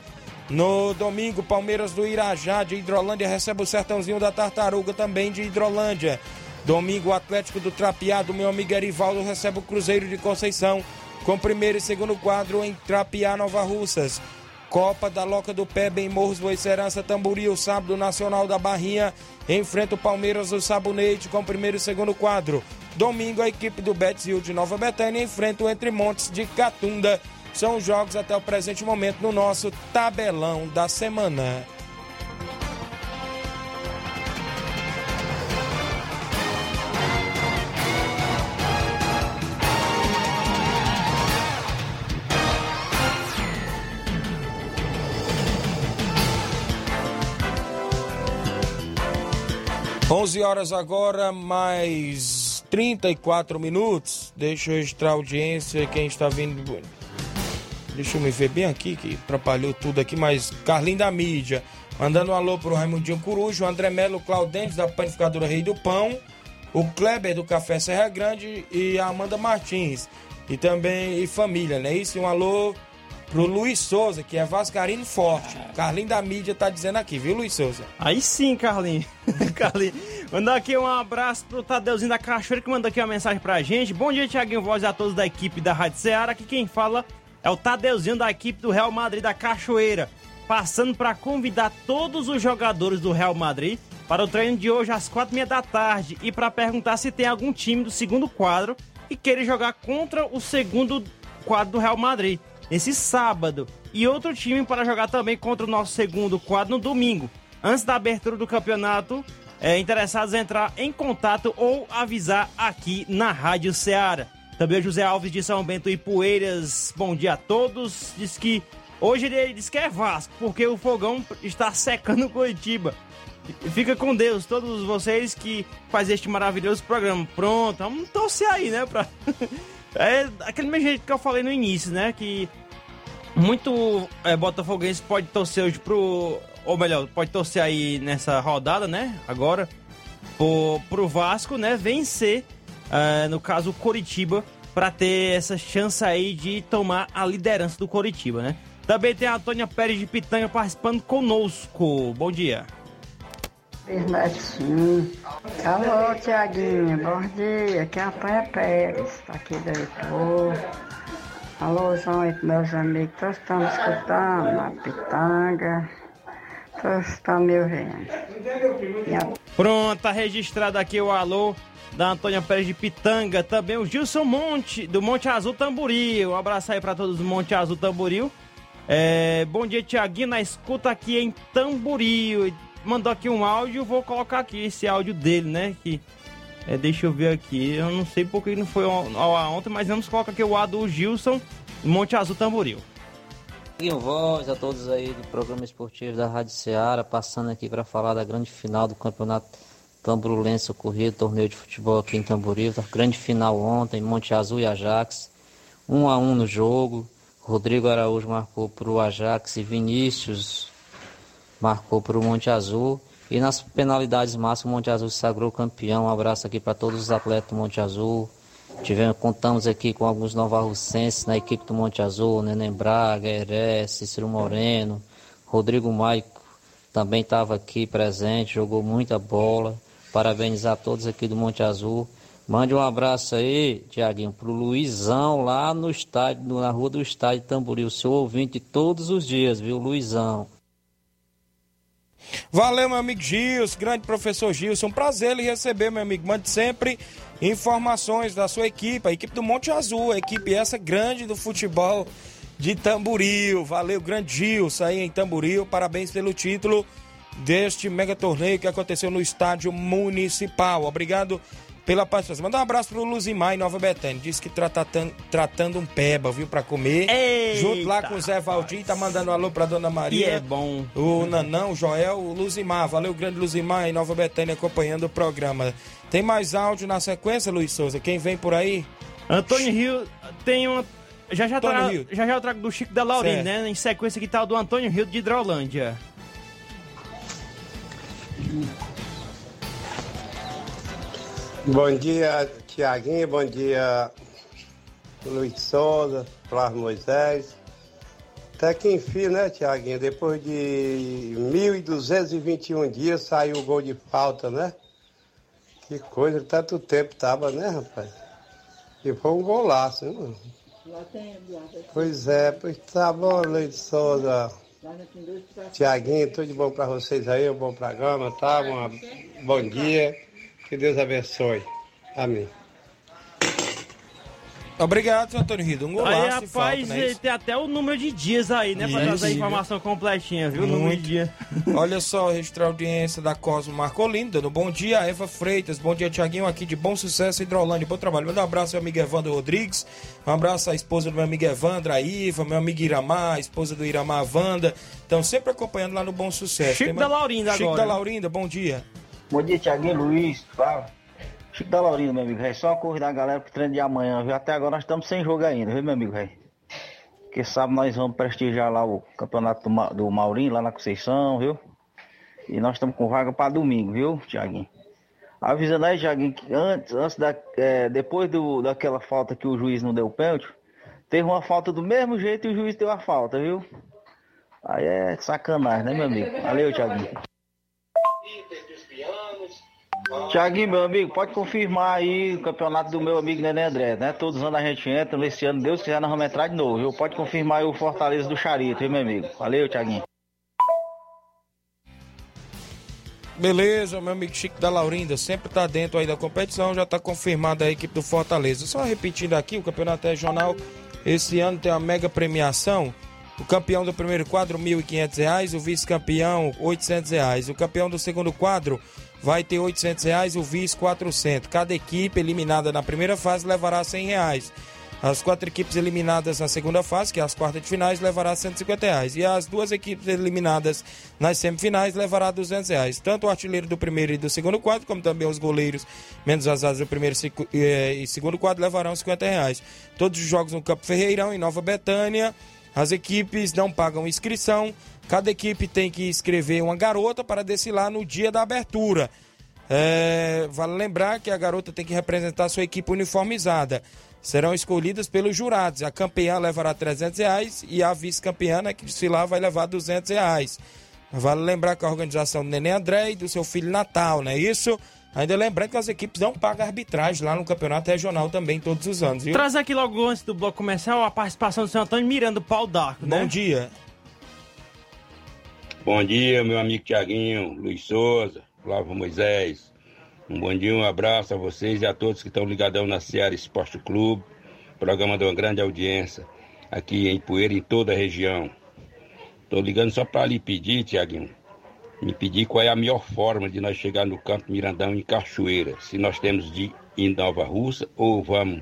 No domingo, Palmeiras do Irajá de Hidrolândia recebe o Sertãozinho da Tartaruga também de Hidrolândia. Domingo, o Atlético do Trapiá do meu amigo Erivaldo recebe o Cruzeiro de Conceição com primeiro e segundo quadro em Trapiá, Nova Russas. Copa da Loca do Pé, bem Morros, Boicerança, Tamboril, sábado Nacional da Barrinha, enfrenta o Palmeiras do Sabonete com primeiro e segundo quadro. Domingo, a equipe do Betzil de Nova Betânia enfrenta o Entre Montes de Catunda. São os jogos até o presente momento no nosso tabelão da semana. 11 horas agora, mais 34 minutos. Deixa eu registrar a audiência, quem está vindo. Deixa eu me ver bem aqui, que atrapalhou tudo aqui, mas Carlinho da mídia. Mandando um alô pro Raimundinho Corujo, o André Melo Claudentes da Panificadora Rei do Pão, o Kleber do Café Serra Grande e a Amanda Martins. E também e família, né? Isso, um alô pro Luiz Souza, que é Vascarino forte. Carlinho da mídia tá dizendo aqui, viu, Luiz Souza? Aí sim, Carlinho. *laughs* Carlinho. Mandar aqui um abraço pro Tadeuzinho da Cachoeira, que mandou aqui uma mensagem pra gente. Bom dia, Tiaguinho Voz a todos da equipe da Rádio Ceará. Aqui quem fala é o Tadeuzinho da equipe do Real Madrid da Cachoeira. Passando para convidar todos os jogadores do Real Madrid para o treino de hoje às quatro e meia da tarde e para perguntar se tem algum time do segundo quadro que queira jogar contra o segundo quadro do Real Madrid nesse sábado. E outro time para jogar também contra o nosso segundo quadro no domingo. Antes da abertura do campeonato, é, interessados entrar em contato ou avisar aqui na Rádio Ceará. Também o José Alves de São Bento e Poeiras, bom dia a todos. Diz que hoje ele diz que é Vasco, porque o fogão está secando Curitiba. Fica com Deus, todos vocês que fazem este maravilhoso programa. Pronto, vamos torcer aí, né? Pra... *laughs* É aquele mesmo jeito que eu falei no início, né? Que muito é, botafoguense pode torcer hoje pro. Ou melhor, pode torcer aí nessa rodada, né? Agora, pro, pro Vasco, né? Vencer, uh, no caso, o Coritiba, para ter essa chance aí de tomar a liderança do Coritiba, né? Também tem a Antônia Pérez de Pitanga participando conosco. Bom dia. Sim. Alô, Tiaguinho, bom dia. Aqui é a Panha Pérez, tá aqui do Heitor. Alô, e meus amigos, todos estamos escutando na pitanga. Todos estão me ouvindo. Pronto, tá registrado aqui o alô da Antônia Pérez de Pitanga. Também o Gilson Monte, do Monte Azul Tamboril. Um abraço aí pra todos do Monte Azul Tamboril. É, bom dia, Tiaguinho, na escuta aqui em Tamboril mandou aqui um áudio, vou colocar aqui esse áudio dele, né? Que, é, deixa eu ver aqui, eu não sei porque não foi ontem, mas vamos colocar aqui o A do Gilson, Monte Azul Tamboril. Guinho Voz a todos aí do programa esportivo da Rádio Ceará, passando aqui para falar da grande final do campeonato tamburulense ocorrido, torneio de futebol aqui em Tamboril, grande final ontem, Monte Azul e Ajax, um a um no jogo, Rodrigo Araújo marcou para o Ajax e Vinícius marcou para o Monte Azul. E nas penalidades máximas, Monte Azul se sagrou campeão. Um abraço aqui para todos os atletas do Monte Azul. Tivemos, contamos aqui com alguns novarrocenses na equipe do Monte Azul, Neném Braga, Heré, Cícero Moreno, Rodrigo Maico também estava aqui presente, jogou muita bola. Parabenizar todos aqui do Monte Azul. Mande um abraço aí, Tiaguinho, pro Luizão lá no estádio, na rua do estádio Tamboril, seu ouvinte todos os dias, viu, Luizão? Valeu, meu amigo Gilson, grande professor Gilson. Um prazer lhe receber, meu amigo. Mande sempre informações da sua equipe, a equipe do Monte Azul, a equipe essa grande do futebol de Tamburil. Valeu, grande Gilson aí em Tamburil. Parabéns pelo título deste mega torneio que aconteceu no estádio municipal. Obrigado pela participação. Manda um abraço pro Luzimar em Nova Betânia. Diz que tá tratando, tratando um peba, viu, pra comer. Eita, Junto lá com o Zé Valdir, tá mandando um alô pra Dona Maria. E é bom. O Nanão, o Joel, o Luzimar. Valeu, grande Luzimar em Nova Betânia acompanhando o programa. Tem mais áudio na sequência, Luiz Souza? Quem vem por aí? Antônio Rio tem uma. Já já, tra... Já já eu trago do Chico da Laurinha, Certo. né? Em sequência que tá o do Antônio Rio de Hidrolândia. Bom dia, Tiaguinho. Bom dia, Luiz Souza, Flávio Moisés. Até que enfim, né, Tiaguinho? Depois de 1.221 dias saiu o gol de falta, né? Que coisa, tanto tempo tava, né, rapaz? E foi um golaço, né? mano? Pois é, pois tá bom, Luiz Souza. Tiaguinho, tudo de bom pra vocês aí, um bom programa, tá? Uma- bom dia. Que Deus abençoe. Amém. Obrigado, seu Antônio Rido. Um Aí, golaço de rapaz, falta, é isso? tem até o número de dias aí, né? Pra Isso, trazer a viu? informação completinha, viu? O número de Muito. dia. *laughs* Olha só, registrar a audiência da Cosmo Marcolino, dando bom dia, Eva Freitas, bom dia, Tiaguinho, aqui de Bom Sucesso, Hidrolândia, bom trabalho. Manda um abraço ao meu amigo Evandro Rodrigues, um abraço à esposa do meu amigo Evandro, a Iva, meu amigo Iramar, a esposa do Iramar, a Wanda, estão sempre acompanhando lá no Bom Sucesso. Chico Tem da Laurinda Chico agora. da Laurinda, bom dia. Bom dia, Tiaguinho, Luiz, Flávio. Chico da Laurinda, meu amigo, velho. Só uma corrida da galera pro treino de amanhã, viu? Até agora nós estamos sem jogo ainda, viu, meu amigo, velho? Porque sábado nós vamos prestigiar lá o campeonato do, Ma- do Maurinho, lá na Conceição, viu? E nós estamos com vaga para domingo, viu, Tiaguinho? Avisando aí, Tiaguinho, que antes, antes da, é, depois do, daquela falta que o juiz não deu pênalti, teve uma falta do mesmo jeito e o juiz deu a falta, viu? Aí é sacanagem, né, meu amigo? Valeu, Tiaguinho. Tiaguinho, meu amigo, pode confirmar aí o campeonato do meu amigo Nenê André, né? Todos os anos a gente entra, nesse ano, Deus quiser, nós vamos entrar de novo, viu? Pode confirmar aí o Fortaleza do Charito, viu, meu amigo? Valeu, Tiaguinho. Beleza, meu amigo Chico da Laurinda, sempre tá dentro aí da competição, já tá confirmada a equipe do Fortaleza. Só repetindo aqui, o campeonato regional esse ano tem uma mega premiação. O campeão do primeiro quadro, R$ 1.500, o vice-campeão, 800 reais. O campeão do segundo quadro vai ter 800 reais, o vice, R$ 400. Cada equipe eliminada na primeira fase levará 100 reais. As quatro equipes eliminadas na segunda fase, que é as quartas de finais, levará 150 reais. E as duas equipes eliminadas nas semifinais levará 200 reais. Tanto o artilheiro do primeiro e do segundo quadro, como também os goleiros, menos as asas do primeiro e eh, e segundo quadro, levarão 50 reais. Todos os jogos no Campo Ferreirão, em Nova Betânia. As equipes não pagam inscrição. Cada equipe tem que escrever uma garota para desfilar no dia da abertura. É, vale lembrar que a garota tem que representar sua equipe uniformizada. Serão escolhidas pelos jurados. A campeã levará 300 reais e a vice-campeã, né, que desfilar, vai levar 200 reais. Vale lembrar que a organização do Nenê André e do seu filho Natal, não é isso? Ainda lembrando que as equipes não pagam arbitragem lá no Campeonato Regional também todos os anos, viu? Traz aqui logo antes do bloco comercial a participação do seu Antônio Miranda, do Pau d'Arco, né? Bom dia. Bom dia, meu amigo Tiaguinho, Luiz Souza, Flávio Moisés. Um bom dia, um abraço a vocês e a todos que estão ligadão na Seara Esporte Clube, programa de uma grande audiência aqui em Poeira e em toda a região. Estou ligando só para lhe pedir, Tiaguinho, me pedir qual é a melhor forma de nós chegar no Campo Mirandão em Cachoeira. Se nós temos de ir em Nova Russa ou vamos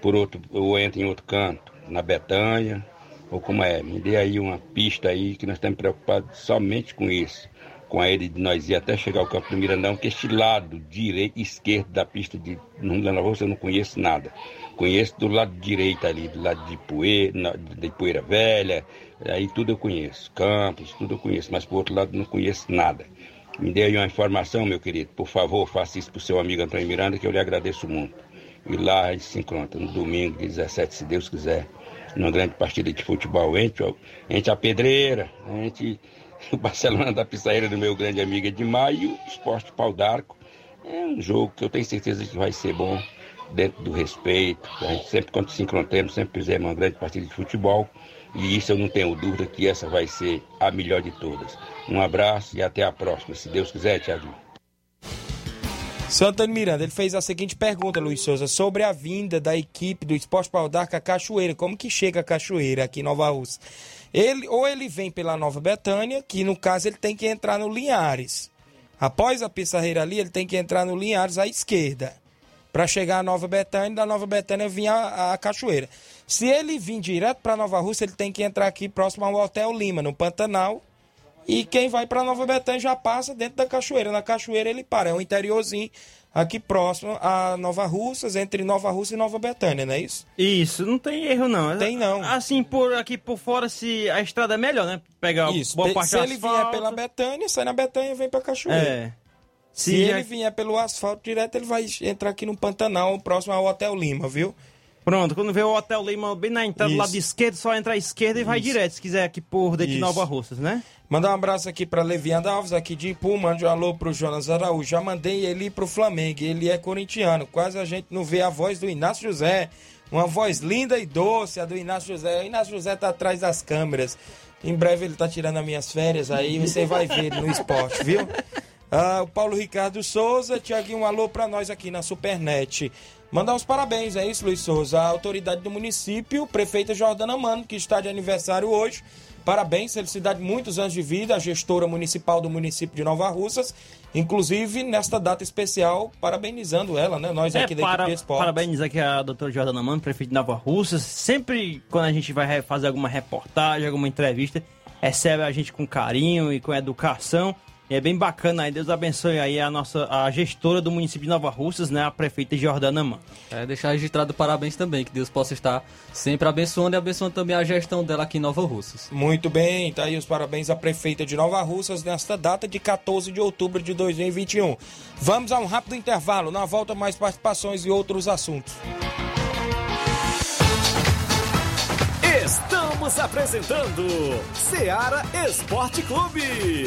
por outro, ou entra em outro canto, na Betanha, ou como é. Me dê aí uma pista aí que nós estamos preocupados somente com isso. Com a ele de nós ir até chegar ao campo do Mirandão, que este lado direito esquerdo da pista de no Nova Russa eu não conheço nada. Conheço do lado direito ali, do lado de Poeira, de Poeira Velha, aí tudo eu conheço. Campos, tudo eu conheço, mas por outro lado não conheço nada. Me dê aí uma informação, meu querido. Por favor, faça isso pro seu amigo Antônio Miranda, que eu lhe agradeço muito. E lá a gente se encontra no domingo, dia 17, se Deus quiser, numa grande partida de futebol. Entre, o- entre a pedreira, entre o *laughs* Barcelona da Pisaeira do meu grande amigo Edmar e o Esporte Pau d'Arco. É um jogo que eu tenho certeza que vai ser bom, dentro do respeito. A gente sempre, quando se encontramos, sempre fizemos uma grande partida de futebol. E isso eu não tenho dúvida que essa vai ser a melhor de todas. Um abraço e até a próxima, se Deus quiser, Tiago. Seu Antônio Miranda, ele fez a seguinte pergunta, Luiz Souza, sobre a vinda da equipe do Esporte Pau d'Arco à Cachoeira. Como que chega a Cachoeira aqui em Nova Rússia? Ele, ou ele vem pela Nova Betânia, que no caso ele tem que entrar no Linhares. Após a Pissarreira ali, ele tem que entrar no Linhares à esquerda. para chegar a Nova Betânia, da Nova Betânia vir a, a Cachoeira. Se ele vir direto para Nova Rússia, ele tem que entrar aqui próximo ao Hotel Lima, no Pantanal. E quem vai para Nova Betânia já passa dentro da Cachoeira. Na Cachoeira ele para, é um interiorzinho aqui próximo a Nova Russas, entre Nova Rússia e Nova Betânia, não é isso? Isso, não tem erro não. Tem não. Assim, por aqui por fora, se a estrada é melhor, né? Pegar isso. boa parte Se ele vier pela Betânia, sai na Betânia e vem pra Cachoeira. É. Se, se ele vier pelo asfalto direto, ele vai entrar aqui no Pantanal, próximo ao Hotel Lima, viu? Pronto, quando vê o Hotel Lima bem na entrada do lado esquerdo, só entra à esquerda e vai Isso. direto, se quiser aqui por dentro de. Nova Russas, né? Mandar um abraço aqui para Levianda Alves, aqui de Ipu. Mande um alô pro Jonas Araújo. Já mandei ele pro Flamengo. Ele é corintiano. Quase a gente não vê a voz do Inácio José. Uma voz linda e doce, a do Inácio José. O Inácio José tá atrás das câmeras. Em breve ele tá tirando as minhas férias aí. Você vai ver no esporte, viu? *laughs* Ah, o Paulo Ricardo Souza, Tiaguinho, um alô para nós aqui na Supernet. Mandar uns parabéns, é isso, Luiz Souza? A autoridade do município, prefeita Jordana Mano, que está de aniversário hoje. Parabéns, felicidade, muitos anos de vida, a gestora municipal do município de Nova Russas. Inclusive, nesta data especial, parabenizando ela, né? Nós aqui da É, para, equipe de esporte. Parabéns aqui a doutora Jordana Mano, prefeito de Nova Russa. Sempre quando a gente vai fazer alguma reportagem, alguma entrevista, recebe a gente com carinho e com educação. E é bem bacana aí. Deus abençoe aí a nossa a gestora do município de Nova Russas, né? A prefeita Jordana Mano. É, deixar registrado parabéns também, que Deus possa estar sempre abençoando e abençoando também a gestão dela aqui em Nova Russas. Muito bem, tá aí os parabéns à prefeita de Nova Russas nesta data de 14 de outubro de 2021. Vamos a um rápido intervalo, na volta mais participações e outros assuntos. Estamos apresentando Seara Esporte Clube.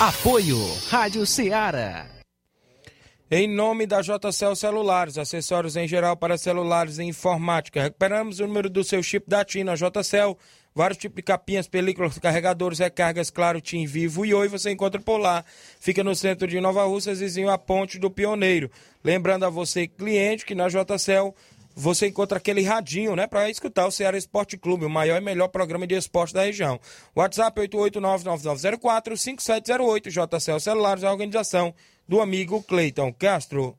Apoio Rádio Ceará. Em nome da JCL Celulares, acessórios em geral para celulares e informática. Recuperamos o número do seu chip da TIM na JCL. Vários tipos de capinhas, películas, carregadores, recargas, claro, TIM Vivo e Oi você encontra por lá. Fica no centro de Nova Russas, vizinho à Ponte do Pioneiro. Lembrando a você, cliente, que na JCL você encontra aquele radinho, né, para escutar o Ceará Esporte Clube, o maior e melhor programa de esporte da região. WhatsApp 889-9904-5708, JCL Celulares, a organização do amigo Cleiton Castro.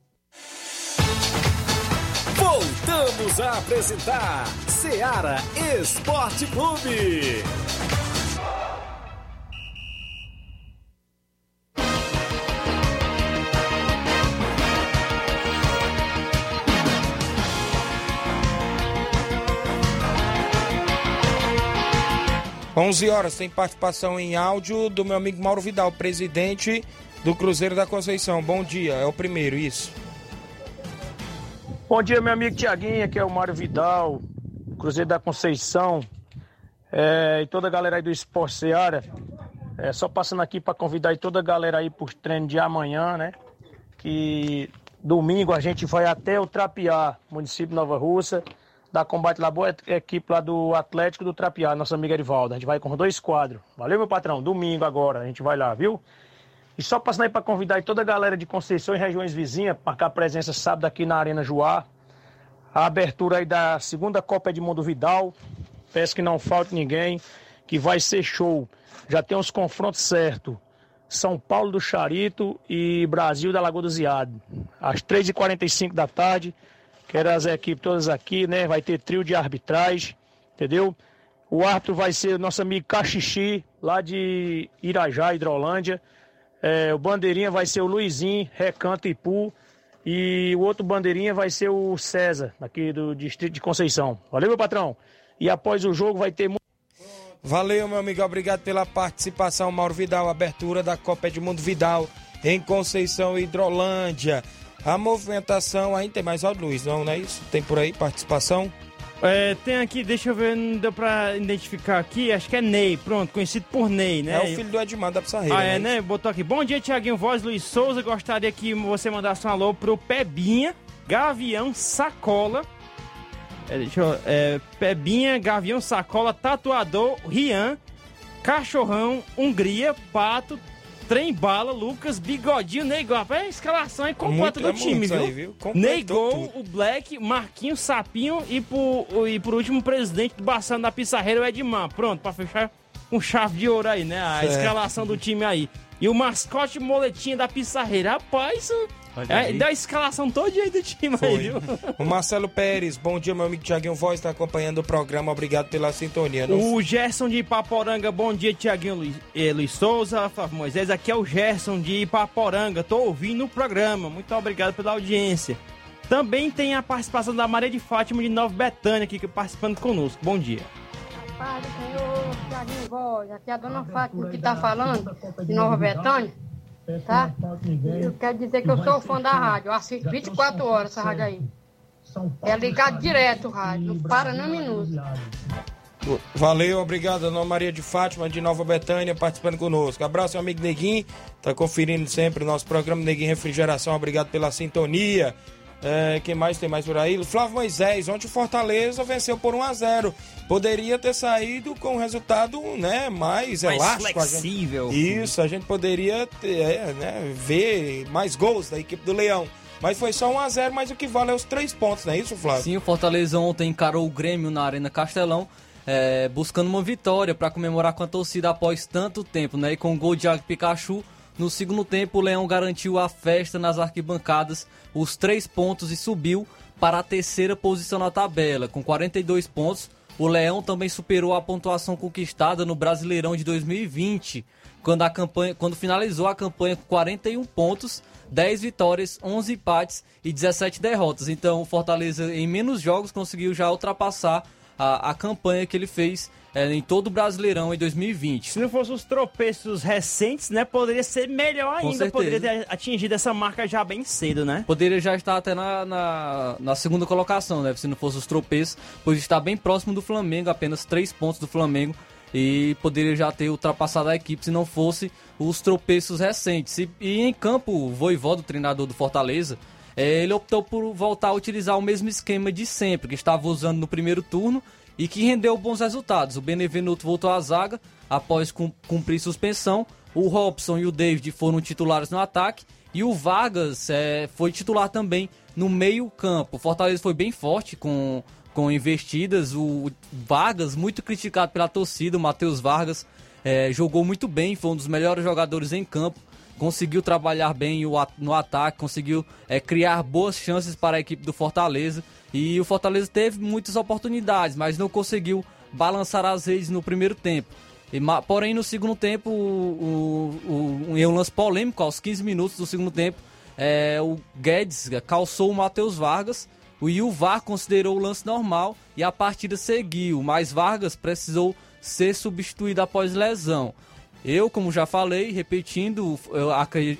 Voltamos a apresentar Seara Esporte Clube. Onze horas, tem participação em áudio do meu amigo Mauro Vidal, presidente do Cruzeiro da Conceição. Bom dia, é o primeiro, isso. Bom dia, meu amigo Tiaguinho, aqui é o Mário Vidal, Cruzeiro da Conceição, é, e toda a galera aí do Esporte Seara. É, só passando aqui para convidar aí toda a galera aí para treino de amanhã, né? Domingo a gente vai até o Trapiá, município Nova Russa, da Combate lá, boa equipe lá do Atlético do Trapiá, nosso amigo Erivaldo. A gente vai com dois quadros. Valeu, meu patrão. Domingo agora, a gente vai lá, viu? E só passando aí para convidar toda a galera de Conceição e regiões vizinhas, marcar presença sábado aqui na Arena Joá. A abertura aí da segunda Copa Edmundo Vidal. Peço que não falte ninguém, que vai ser show. Já tem os confrontos certos. São Paulo do Charito e Brasil da Lagoa do Ziado. Às 3h45 da tarde. Quero as equipes todas aqui, né? Vai ter trio de arbitragem, entendeu? O árbitro vai ser nosso amigo Caxixi, lá de Irajá, Hidrolândia. É, o bandeirinha vai ser o Luizinho, Recanto Ipu. E o outro bandeirinha vai ser o César, aqui do Distrito de Conceição. Valeu, meu patrão? E após o jogo vai ter... Valeu, meu amigo. Obrigado pela participação, Mauro Vidal. Abertura da Copa Edmundo Vidal em Conceição Hidrolândia. A movimentação ainda tem mais áudio, Luiz, não, não é isso? Tem por aí participação? É, tem aqui, deixa eu ver, não deu pra identificar aqui, acho que é Ney, pronto, conhecido por Ney, né? É o filho do Edmar da Pissarreira. Ah, é, né? Botou aqui. Bom dia, Tiaguinho Voz, Luiz Souza. Gostaria que você mandasse um alô pro Pebinha, Gavião, Sacola. É, deixa eu. É, Pebinha, Gavião, Sacola, Tatuador, Rian, Cachorrão, Hungria, Pato, Trem Bala, Lucas, Bigodinho, Neigol. Rapaz, a escalação é completa do é time, viu? aí, viu? Neigol, o Black, Marquinho, Sapinho e por, e por último o presidente do Baçano da Pissarreira, o Edmar. Pronto, pra fechar com chave de ouro aí, né? A Certo. escalação do time aí. E o mascote moletinha da Pissarreira. Rapaz, é, aí. dá a escalação toda aí do time aí, Foi. viu? O Marcelo Pérez, bom dia, meu amigo Tiaguinho Voz, está acompanhando o programa, obrigado pela sintonia. Não- O Gerson de Ipaporanga, bom dia, Tiaguinho Luiz, eh, Luiz Souza, Flávio Moisés. Aqui é o Gerson de Ipaporanga, tô ouvindo o programa. Muito obrigado pela audiência. Também tem a participação da Maria de Fátima de Nova Betânia aqui participando conosco. Bom dia. Pai do Senhor, Tiaguinho Voz, aqui é a dona Fátima que está falando, de Nova Betânia, tá? Eu quero dizer que eu sou fã da rádio, eu assisto 24 horas essa rádio aí. É ligado direto o rádio, não para nem um minuto. Valeu, obrigado, Dona Maria de Fátima, de Nova Betânia, participando conosco. Abraço, meu amigo Neguinho, tá conferindo sempre o nosso programa Neguinho Refrigeração, obrigado pela sintonia. É, quem mais tem mais por aí? Flávio Moisés, ontem o Fortaleza venceu por 1 a 0 Poderia ter saído com um resultado né, mais, Mais elástico. a gente- flexível. Isso, a gente poderia ter, é, né, ver mais gols da equipe do Leão. Mas foi só 1 a 0 mas o que vale é os três pontos, não é isso, Flávio? Sim, o Fortaleza ontem encarou o Grêmio na Arena Castelão, é, buscando uma vitória para comemorar com a torcida após tanto tempo, né? E com o gol de Iago Pikachu, no segundo tempo o Leão garantiu a festa nas arquibancadas, os três pontos e subiu para a terceira posição na tabela, com 42 pontos. O Leão também superou a pontuação conquistada no Brasileirão de 2020, quando, a campanha, quando finalizou a campanha com 41 pontos, 10 vitórias, 11 empates e 17 derrotas. Então, o Fortaleza, em menos jogos, conseguiu já ultrapassar a, a campanha que ele fez é, em todo o Brasileirão em 2020. Se não fosse os tropeços recentes, né? Poderia ser melhor ainda. certeza. Poderia ter atingido essa marca já bem cedo, né? Poderia já estar até na, na, na segunda colocação, né? Se não fosse os tropeços, pois está bem próximo do Flamengo, apenas 3 pontos do Flamengo. E poderia já ter ultrapassado a equipe se não fosse os tropeços recentes. E, e em campo, o Voivoda, o treinador do Fortaleza, eh, ele optou por voltar a utilizar o mesmo esquema de sempre, que estava usando no primeiro turno e que rendeu bons resultados. O Benevenuto voltou à zaga após cum- cumprir suspensão. O Robson e o David foram titulares no ataque. E o Vargas eh, foi titular também no meio-campo. Fortaleza foi bem forte com, com investidas. O Vargas, muito criticado pela torcida, o Matheus Vargas, eh, jogou muito bem, foi um dos melhores jogadores em campo. Conseguiu trabalhar bem no ataque, conseguiu eh, criar boas chances para a equipe do Fortaleza. E o Fortaleza teve muitas oportunidades, mas não conseguiu balançar as redes no primeiro tempo. E porém, no segundo tempo, o, o, em um lance polêmico, aos 15 minutos do segundo tempo, é, o Guedes calçou o Matheus Vargas. O o VAR considerou o lance normal e a partida seguiu, mas Vargas precisou ser substituído após lesão. Eu, como já falei, repetindo,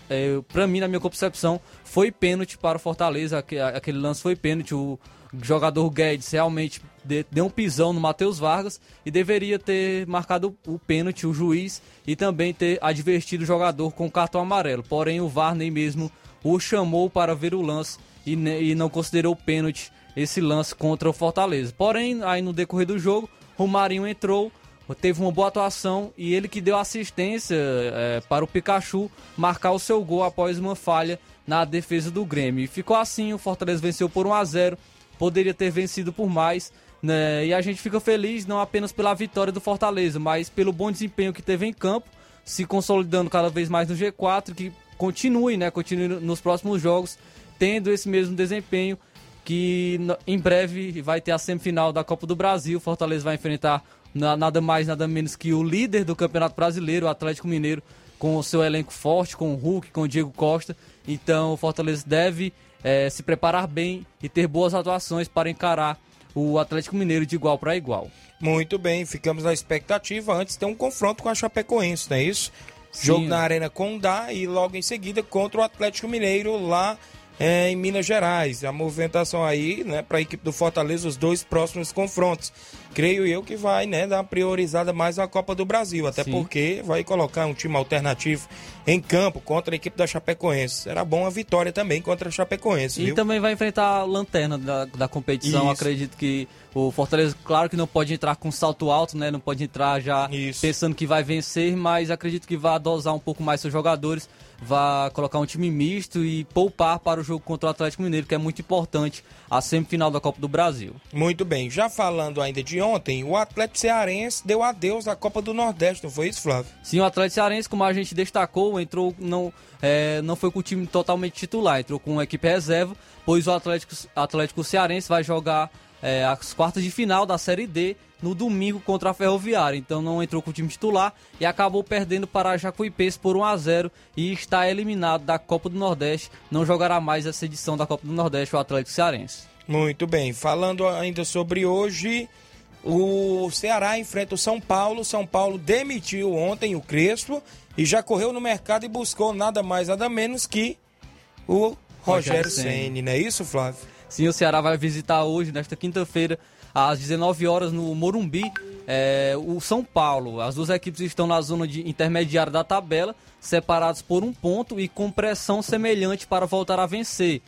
é, pra mim, na minha concepção, foi pênalti para o Fortaleza. aque- Aquele lance foi pênalti. O jogador Guedes realmente de- deu um pisão no Matheus Vargas e deveria ter marcado o pênalti, o juiz, e também ter advertido o jogador com cartão amarelo. Porém, o VAR nem mesmo o chamou para ver o lance e, não considerou pênalti esse lance contra o Fortaleza. Porém, aí no decorrer do jogo, Romarinho entrou, teve uma boa atuação e ele que deu assistência eh, para o Pikachu marcar o seu gol após uma falha na defesa do Grêmio. E ficou assim, o Fortaleza venceu por 1 a 0 poderia ter vencido por mais, né? E a gente fica feliz não apenas pela vitória do Fortaleza, mas pelo bom desempenho que teve em campo, se consolidando cada vez mais no G4, que continue, né? Continue nos próximos jogos tendo esse mesmo desempenho que em breve vai ter a semifinal da Copa do Brasil. Fortaleza vai enfrentar nada mais, nada menos que o líder do Campeonato Brasileiro, o Atlético Mineiro, com o seu elenco forte, com o Hulk, com o Diego Costa. Então o Fortaleza deve eh, se preparar bem e ter boas atuações para encarar o Atlético Mineiro de igual para igual. Muito bem, ficamos na expectativa. Antes tem um confronto com a Chapecoense, não é isso? Sim. Jogo na Arena Condá e logo em seguida contra o Atlético Mineiro lá é, em Minas Gerais. A movimentação aí, né, para a equipe do Fortaleza, os dois próximos confrontos. Creio eu que vai, né, dar uma priorizada mais na Copa do Brasil, até Sim. porque vai colocar um time alternativo em campo contra a equipe da Chapecoense. Será bom a vitória também contra a Chapecoense. E viu? também vai enfrentar a lanterna da, da competição. Isso. Acredito que o Fortaleza, claro que não pode entrar com salto alto, né? Não pode entrar já Isso. pensando que vai vencer, mas acredito que vai dosar um pouco mais seus jogadores vá colocar um time misto e poupar para o jogo contra o Atlético Mineiro, que é muito importante, a semifinal da Copa do Brasil. Muito bem. Já falando ainda de ontem, o Atlético Cearense deu adeus à Copa do Nordeste, não foi isso, Flávio? Sim, o Atlético Cearense, como a gente destacou, entrou não, é, não foi com o time totalmente titular, entrou com uma equipe reserva, pois o Atlético, Atlético Cearense vai jogar é, as quartas de final da Série D no domingo contra a Ferroviária. Então não entrou com o time titular e acabou perdendo para a Jacuipense por 1 a 0 e está eliminado da Copa do Nordeste. Não jogará mais essa edição da Copa do Nordeste o Atlético Cearense. Muito bem. Falando ainda sobre hoje, o Ceará enfrenta o São Paulo. São Paulo demitiu ontem o Crespo e já correu no mercado e buscou nada mais nada menos que o Rogério Ceni, não é isso, Flávio? Sim, o Ceará vai visitar hoje, nesta quinta-feira, às 19 horas no Morumbi, é, o São Paulo. As duas equipes estão na zona de intermediária da tabela, separados por um ponto e com pressão semelhante para voltar a vencer.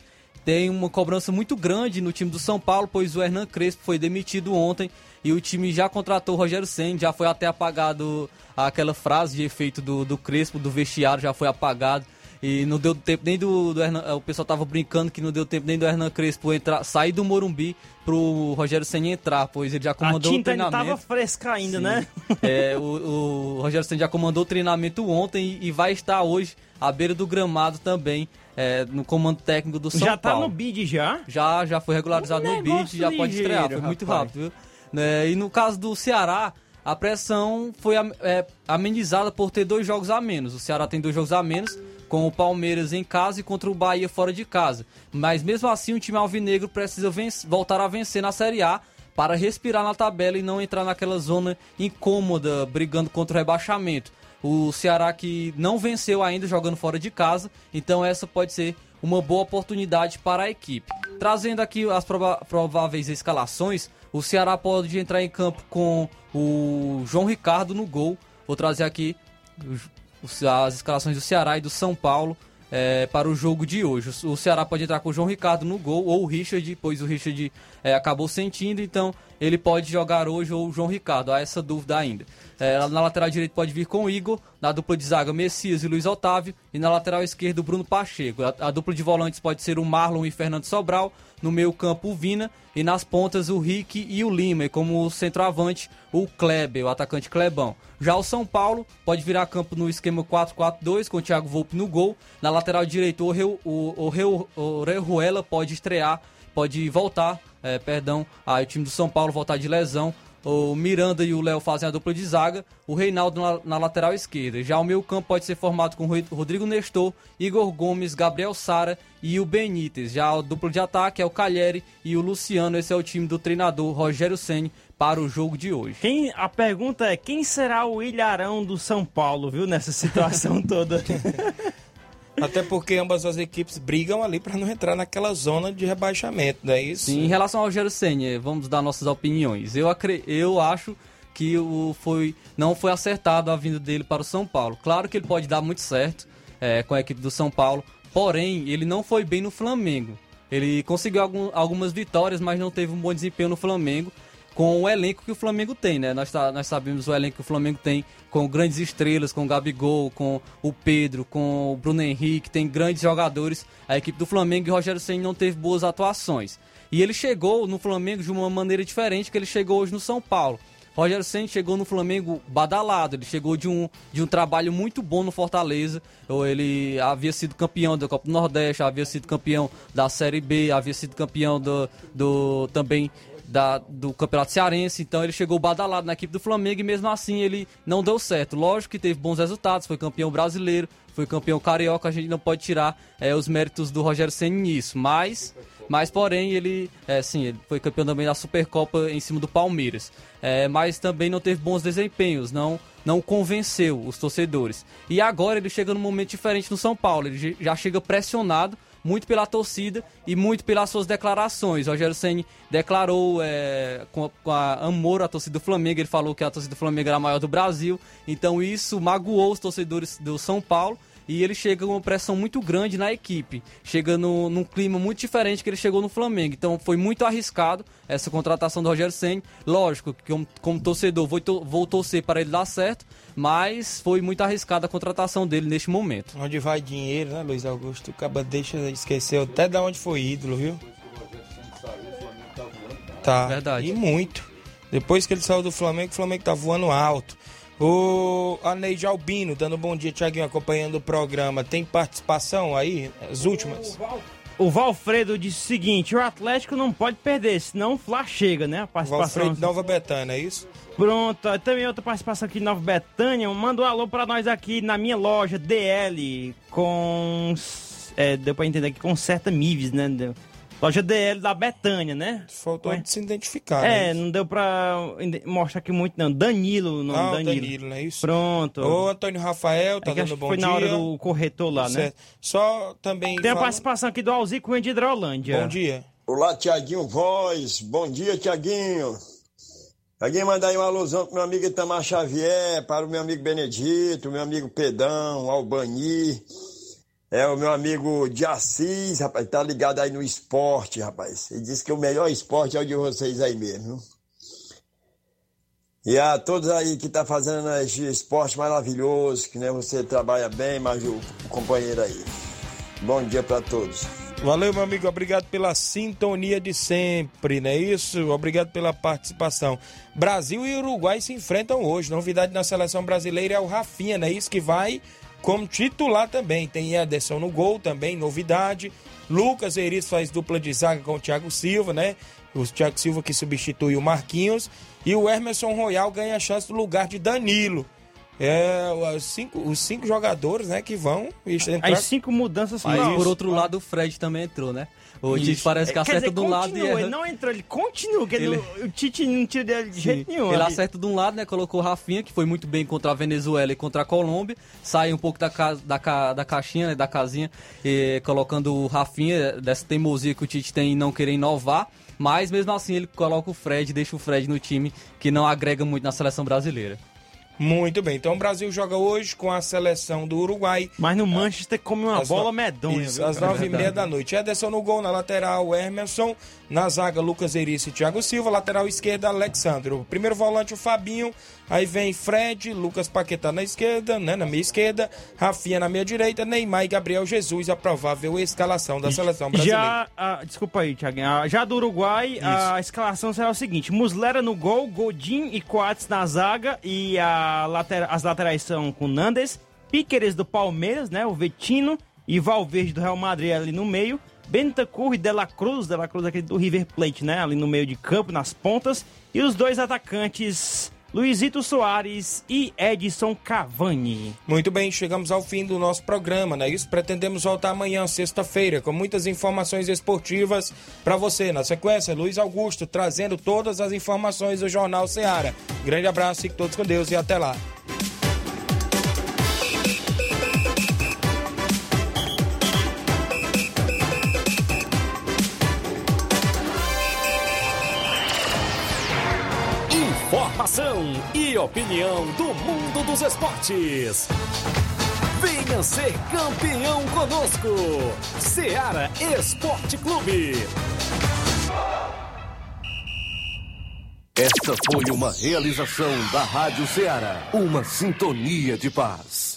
Tem uma cobrança muito grande no time do São Paulo, pois o Hernan Crespo foi demitido ontem e o time já contratou o Rogério Senna, já foi até apagado aquela frase de efeito do, do Crespo, do vestiário, já foi apagado. E não deu tempo nem do, do Hernan, o pessoal tava brincando que não deu tempo nem do Hernan Crespo entrar, sair do Morumbi pro Rogério Senna entrar, pois ele já comandou o treinamento. A tinta tava fresca ainda, Sim. né? é, o, o, Rogério Senna já comandou o treinamento ontem e, e, vai estar hoje à beira do gramado também. É, no comando técnico do São já Paulo. Já tá no bid já? Já, já foi regularizado no bid, já pode estrear, foi rapaz. muito rápido, viu? Né, e no caso do Ceará, a pressão foi é, amenizada por ter dois jogos a menos. O Ceará tem dois jogos a menos, com o Palmeiras em casa e contra o Bahia fora de casa. Mas mesmo assim, o time alvinegro precisa voltar a vencer na Série A para respirar na tabela e não entrar naquela zona incômoda, brigando contra o rebaixamento. O Ceará que não venceu ainda jogando fora de casa, então essa pode ser uma boa oportunidade para a equipe. Trazendo aqui as prováveis escalações, o Ceará pode entrar em campo com o João Ricardo no gol. Vou trazer aqui as escalações do Ceará e do São Paulo é, para o jogo de hoje. O Ceará pode entrar com o João Ricardo no gol ou o Richard, pois o Richard é, acabou sentindo, então ele pode jogar hoje ou o João Ricardo. Há essa dúvida ainda. É, na lateral direita pode vir com o Igor, na dupla de zaga Messias e Luiz Otávio, e na lateral esquerda o Bruno Pacheco. A, a dupla de volantes pode ser o Marlon e Fernando Sobral, no meio campo o Vina, e nas pontas o Rick e o Lima, e como centroavante o Kleber, o atacante Klebão. Já o São Paulo pode virar campo no esquema 4-4-2 com o Thiago Volpe no gol. Na lateral direita o, Reu, o, o, Orejuela pode estrear, pode voltar, é, perdão, aí o time do São Paulo voltar de lesão o Miranda e o Léo fazem a dupla de zaga, o Reinaldo na, na, lateral esquerda. Já o meio campo pode ser formado com Rodrigo Nestor, Igor Gomes, Gabriel Sara e o Benítez. Já a dupla de ataque é o Calheri e o Luciano. Esse é o time do treinador Rogério Ceni para o jogo de hoje. Quem, a pergunta é quem será o ilharão do São Paulo, viu, nessa situação *laughs* toda? Até porque ambas as equipes brigam ali para não entrar naquela zona de rebaixamento, não é isso? Sim, em relação ao Senna, vamos dar nossas opiniões. Eu, acre... eu acho que o foi não foi acertado a vinda dele para o São Paulo. Claro que ele pode dar muito certo é, com a equipe do São Paulo, porém ele não foi bem no Flamengo. Ele conseguiu algum, algumas vitórias, mas não teve um bom desempenho no Flamengo com o elenco que o Flamengo tem, né? Nós, tá, nós sabemos o elenco que o Flamengo tem com grandes estrelas, com o Gabigol, com o Pedro, com o Bruno Henrique, tem grandes jogadores. A equipe do Flamengo e Rogério Senna não teve boas atuações. E ele chegou no Flamengo de uma maneira diferente que ele chegou hoje no São Paulo. Rogério Senna chegou no Flamengo badalado, ele chegou de um, de um trabalho muito bom no Fortaleza. Ele havia sido campeão da Copa do Nordeste, havia sido campeão da Série B, havia sido campeão do, do também da, do Campeonato Cearense, então ele chegou badalado na equipe do Flamengo e mesmo assim ele não deu certo. Lógico que teve bons resultados, foi campeão brasileiro, foi campeão carioca, a gente não pode tirar é, os méritos do Rogério Senna nisso, mas, mas porém ele, é, sim, ele foi campeão também da Supercopa em cima do Palmeiras, é, mas também não teve bons desempenhos, não não convenceu os torcedores. E agora ele chega num momento diferente no São Paulo, ele já chega pressionado muito pela torcida e muito pelas suas declarações. O Rogério Senni declarou é, com, com a amor à torcida do Flamengo, ele falou que a torcida do Flamengo era a maior do Brasil, então isso magoou os torcedores do São Paulo e ele chega com uma pressão muito grande na equipe. Chega no, num clima muito diferente que ele chegou no Flamengo. Então foi muito arriscado essa contratação do Rogério Senni. Lógico que como, como torcedor vou, vou torcer para ele dar certo, mas foi muito arriscada a contratação dele neste momento. Onde vai dinheiro, né, Luiz Augusto? O Caba deixa esquecer até de onde foi ídolo, viu? Tá. Verdade. E muito. Depois que ele saiu do Flamengo, o Flamengo tá voando alto. O Aneide Albino, dando um bom dia, Tiaguinho, acompanhando o programa. Tem participação aí? As últimas? O Valfredo disse o seguinte: o Atlético não pode perder, senão o Flá chega, né? A participação. Valfredo Nova Betânia, é isso? Pronto, também outra participação aqui de Nova Betânia. Manda um alô pra nós aqui na minha loja DL com. É, deu pra entender aqui com certa Mives, né? Loja DL da Betânia, né? Faltou Foi? se identificar. É, né? não deu pra mostrar aqui muito, não. Danilo, não. Ah, Danilo. Danilo, não é isso? Pronto. Ô, Antônio Rafael, tá é dando bom foi dia. Foi na hora do corretor lá, né? certo. né? Só também. Tem fala... a participação aqui do Alzi Cunha de Hidrolândia. Bom dia. Olá, Tiaguinho Voz. Bom dia, Tiaguinho. Alguém manda aí uma alusão pro meu amigo Itamar Xavier, para o meu amigo Benedito, meu amigo Pedão, Albani. É o meu amigo de Assis, rapaz, tá ligado aí no esporte, rapaz. Ele disse que o melhor esporte é o de vocês aí mesmo. E a todos aí que tá fazendo esse esporte maravilhoso, que né, você trabalha bem, mas o, companheiro aí. Bom dia para todos. Valeu, meu amigo. Obrigado pela sintonia de sempre, não é isso? Obrigado pela participação. Brasil e Uruguai se enfrentam hoje. Novidade na seleção brasileira é o Rafinha, não é isso? Que vai como titular também. Tem Ederson no gol também, novidade. Lucas Eris faz dupla de zaga com o Thiago Silva, né? O Thiago Silva que substitui o Marquinhos. E o Emerson Royal ganha a chance do lugar de Danilo. É, os cinco, os cinco jogadores, né, que vão entrar... As cinco mudanças Mas, por outro lado, o Fred também entrou, né? O Isso. Tite parece que acerta dizer, de um lado e erra. Ele não entrou, ele continua, porque ele... o Tite não tira dele de jeito nenhum. Ele ali. acerta de um lado, né? Colocou o Rafinha, que foi muito bem contra a Venezuela e contra a Colômbia. Sai um pouco da, ca... da, ca... da caixinha, né, da casinha, e... colocando o Rafinha, dessa teimosia que o Tite tem em não querer inovar. Mas mesmo assim ele coloca o Fred, deixa o Fred no time que não agrega muito na seleção brasileira. Muito bem, então o Brasil joga hoje com a seleção do Uruguai. Mas no Manchester come uma bola no... medonha. Isso, às nove e meia da noite. Ederson no gol, na lateral, Emerson. Na zaga, Lucas Erice e Thiago Silva. Lateral esquerda, Alexandro. Primeiro volante, o Fabinho. Aí vem Fred, Lucas Paquetá na esquerda, né, na minha esquerda, Rafinha na minha direita, Neymar e Gabriel Jesus, a provável escalação da seleção brasileira. Já, ah, desculpa aí, Thiago. Ah, já do Uruguai, Isso. a escalação será o seguinte: Muslera no gol, Godin e Coates na zaga e a later, as laterais são com Nandes, Píqueres do Palmeiras, né, o Vetino e Valverde do Real Madrid ali no meio. Bentancur e Dela Cruz, Dela Cruz aqui do River Plate, né? Ali no meio de campo, nas pontas. E os dois atacantes Luizito Soares e Edson Cavani. Muito bem, chegamos ao fim do nosso programa, né? Isso pretendemos voltar amanhã, sexta-feira, com muitas informações esportivas para você. Na sequência, Luiz Augusto trazendo todas as informações do Jornal Ceará. Grande abraço, fique todos com Deus e até lá. Informação e opinião do mundo dos esportes. Venha ser campeão conosco. Seara Esporte Clube. Esta foi uma realização da Rádio Ceará. Uma sintonia de paz.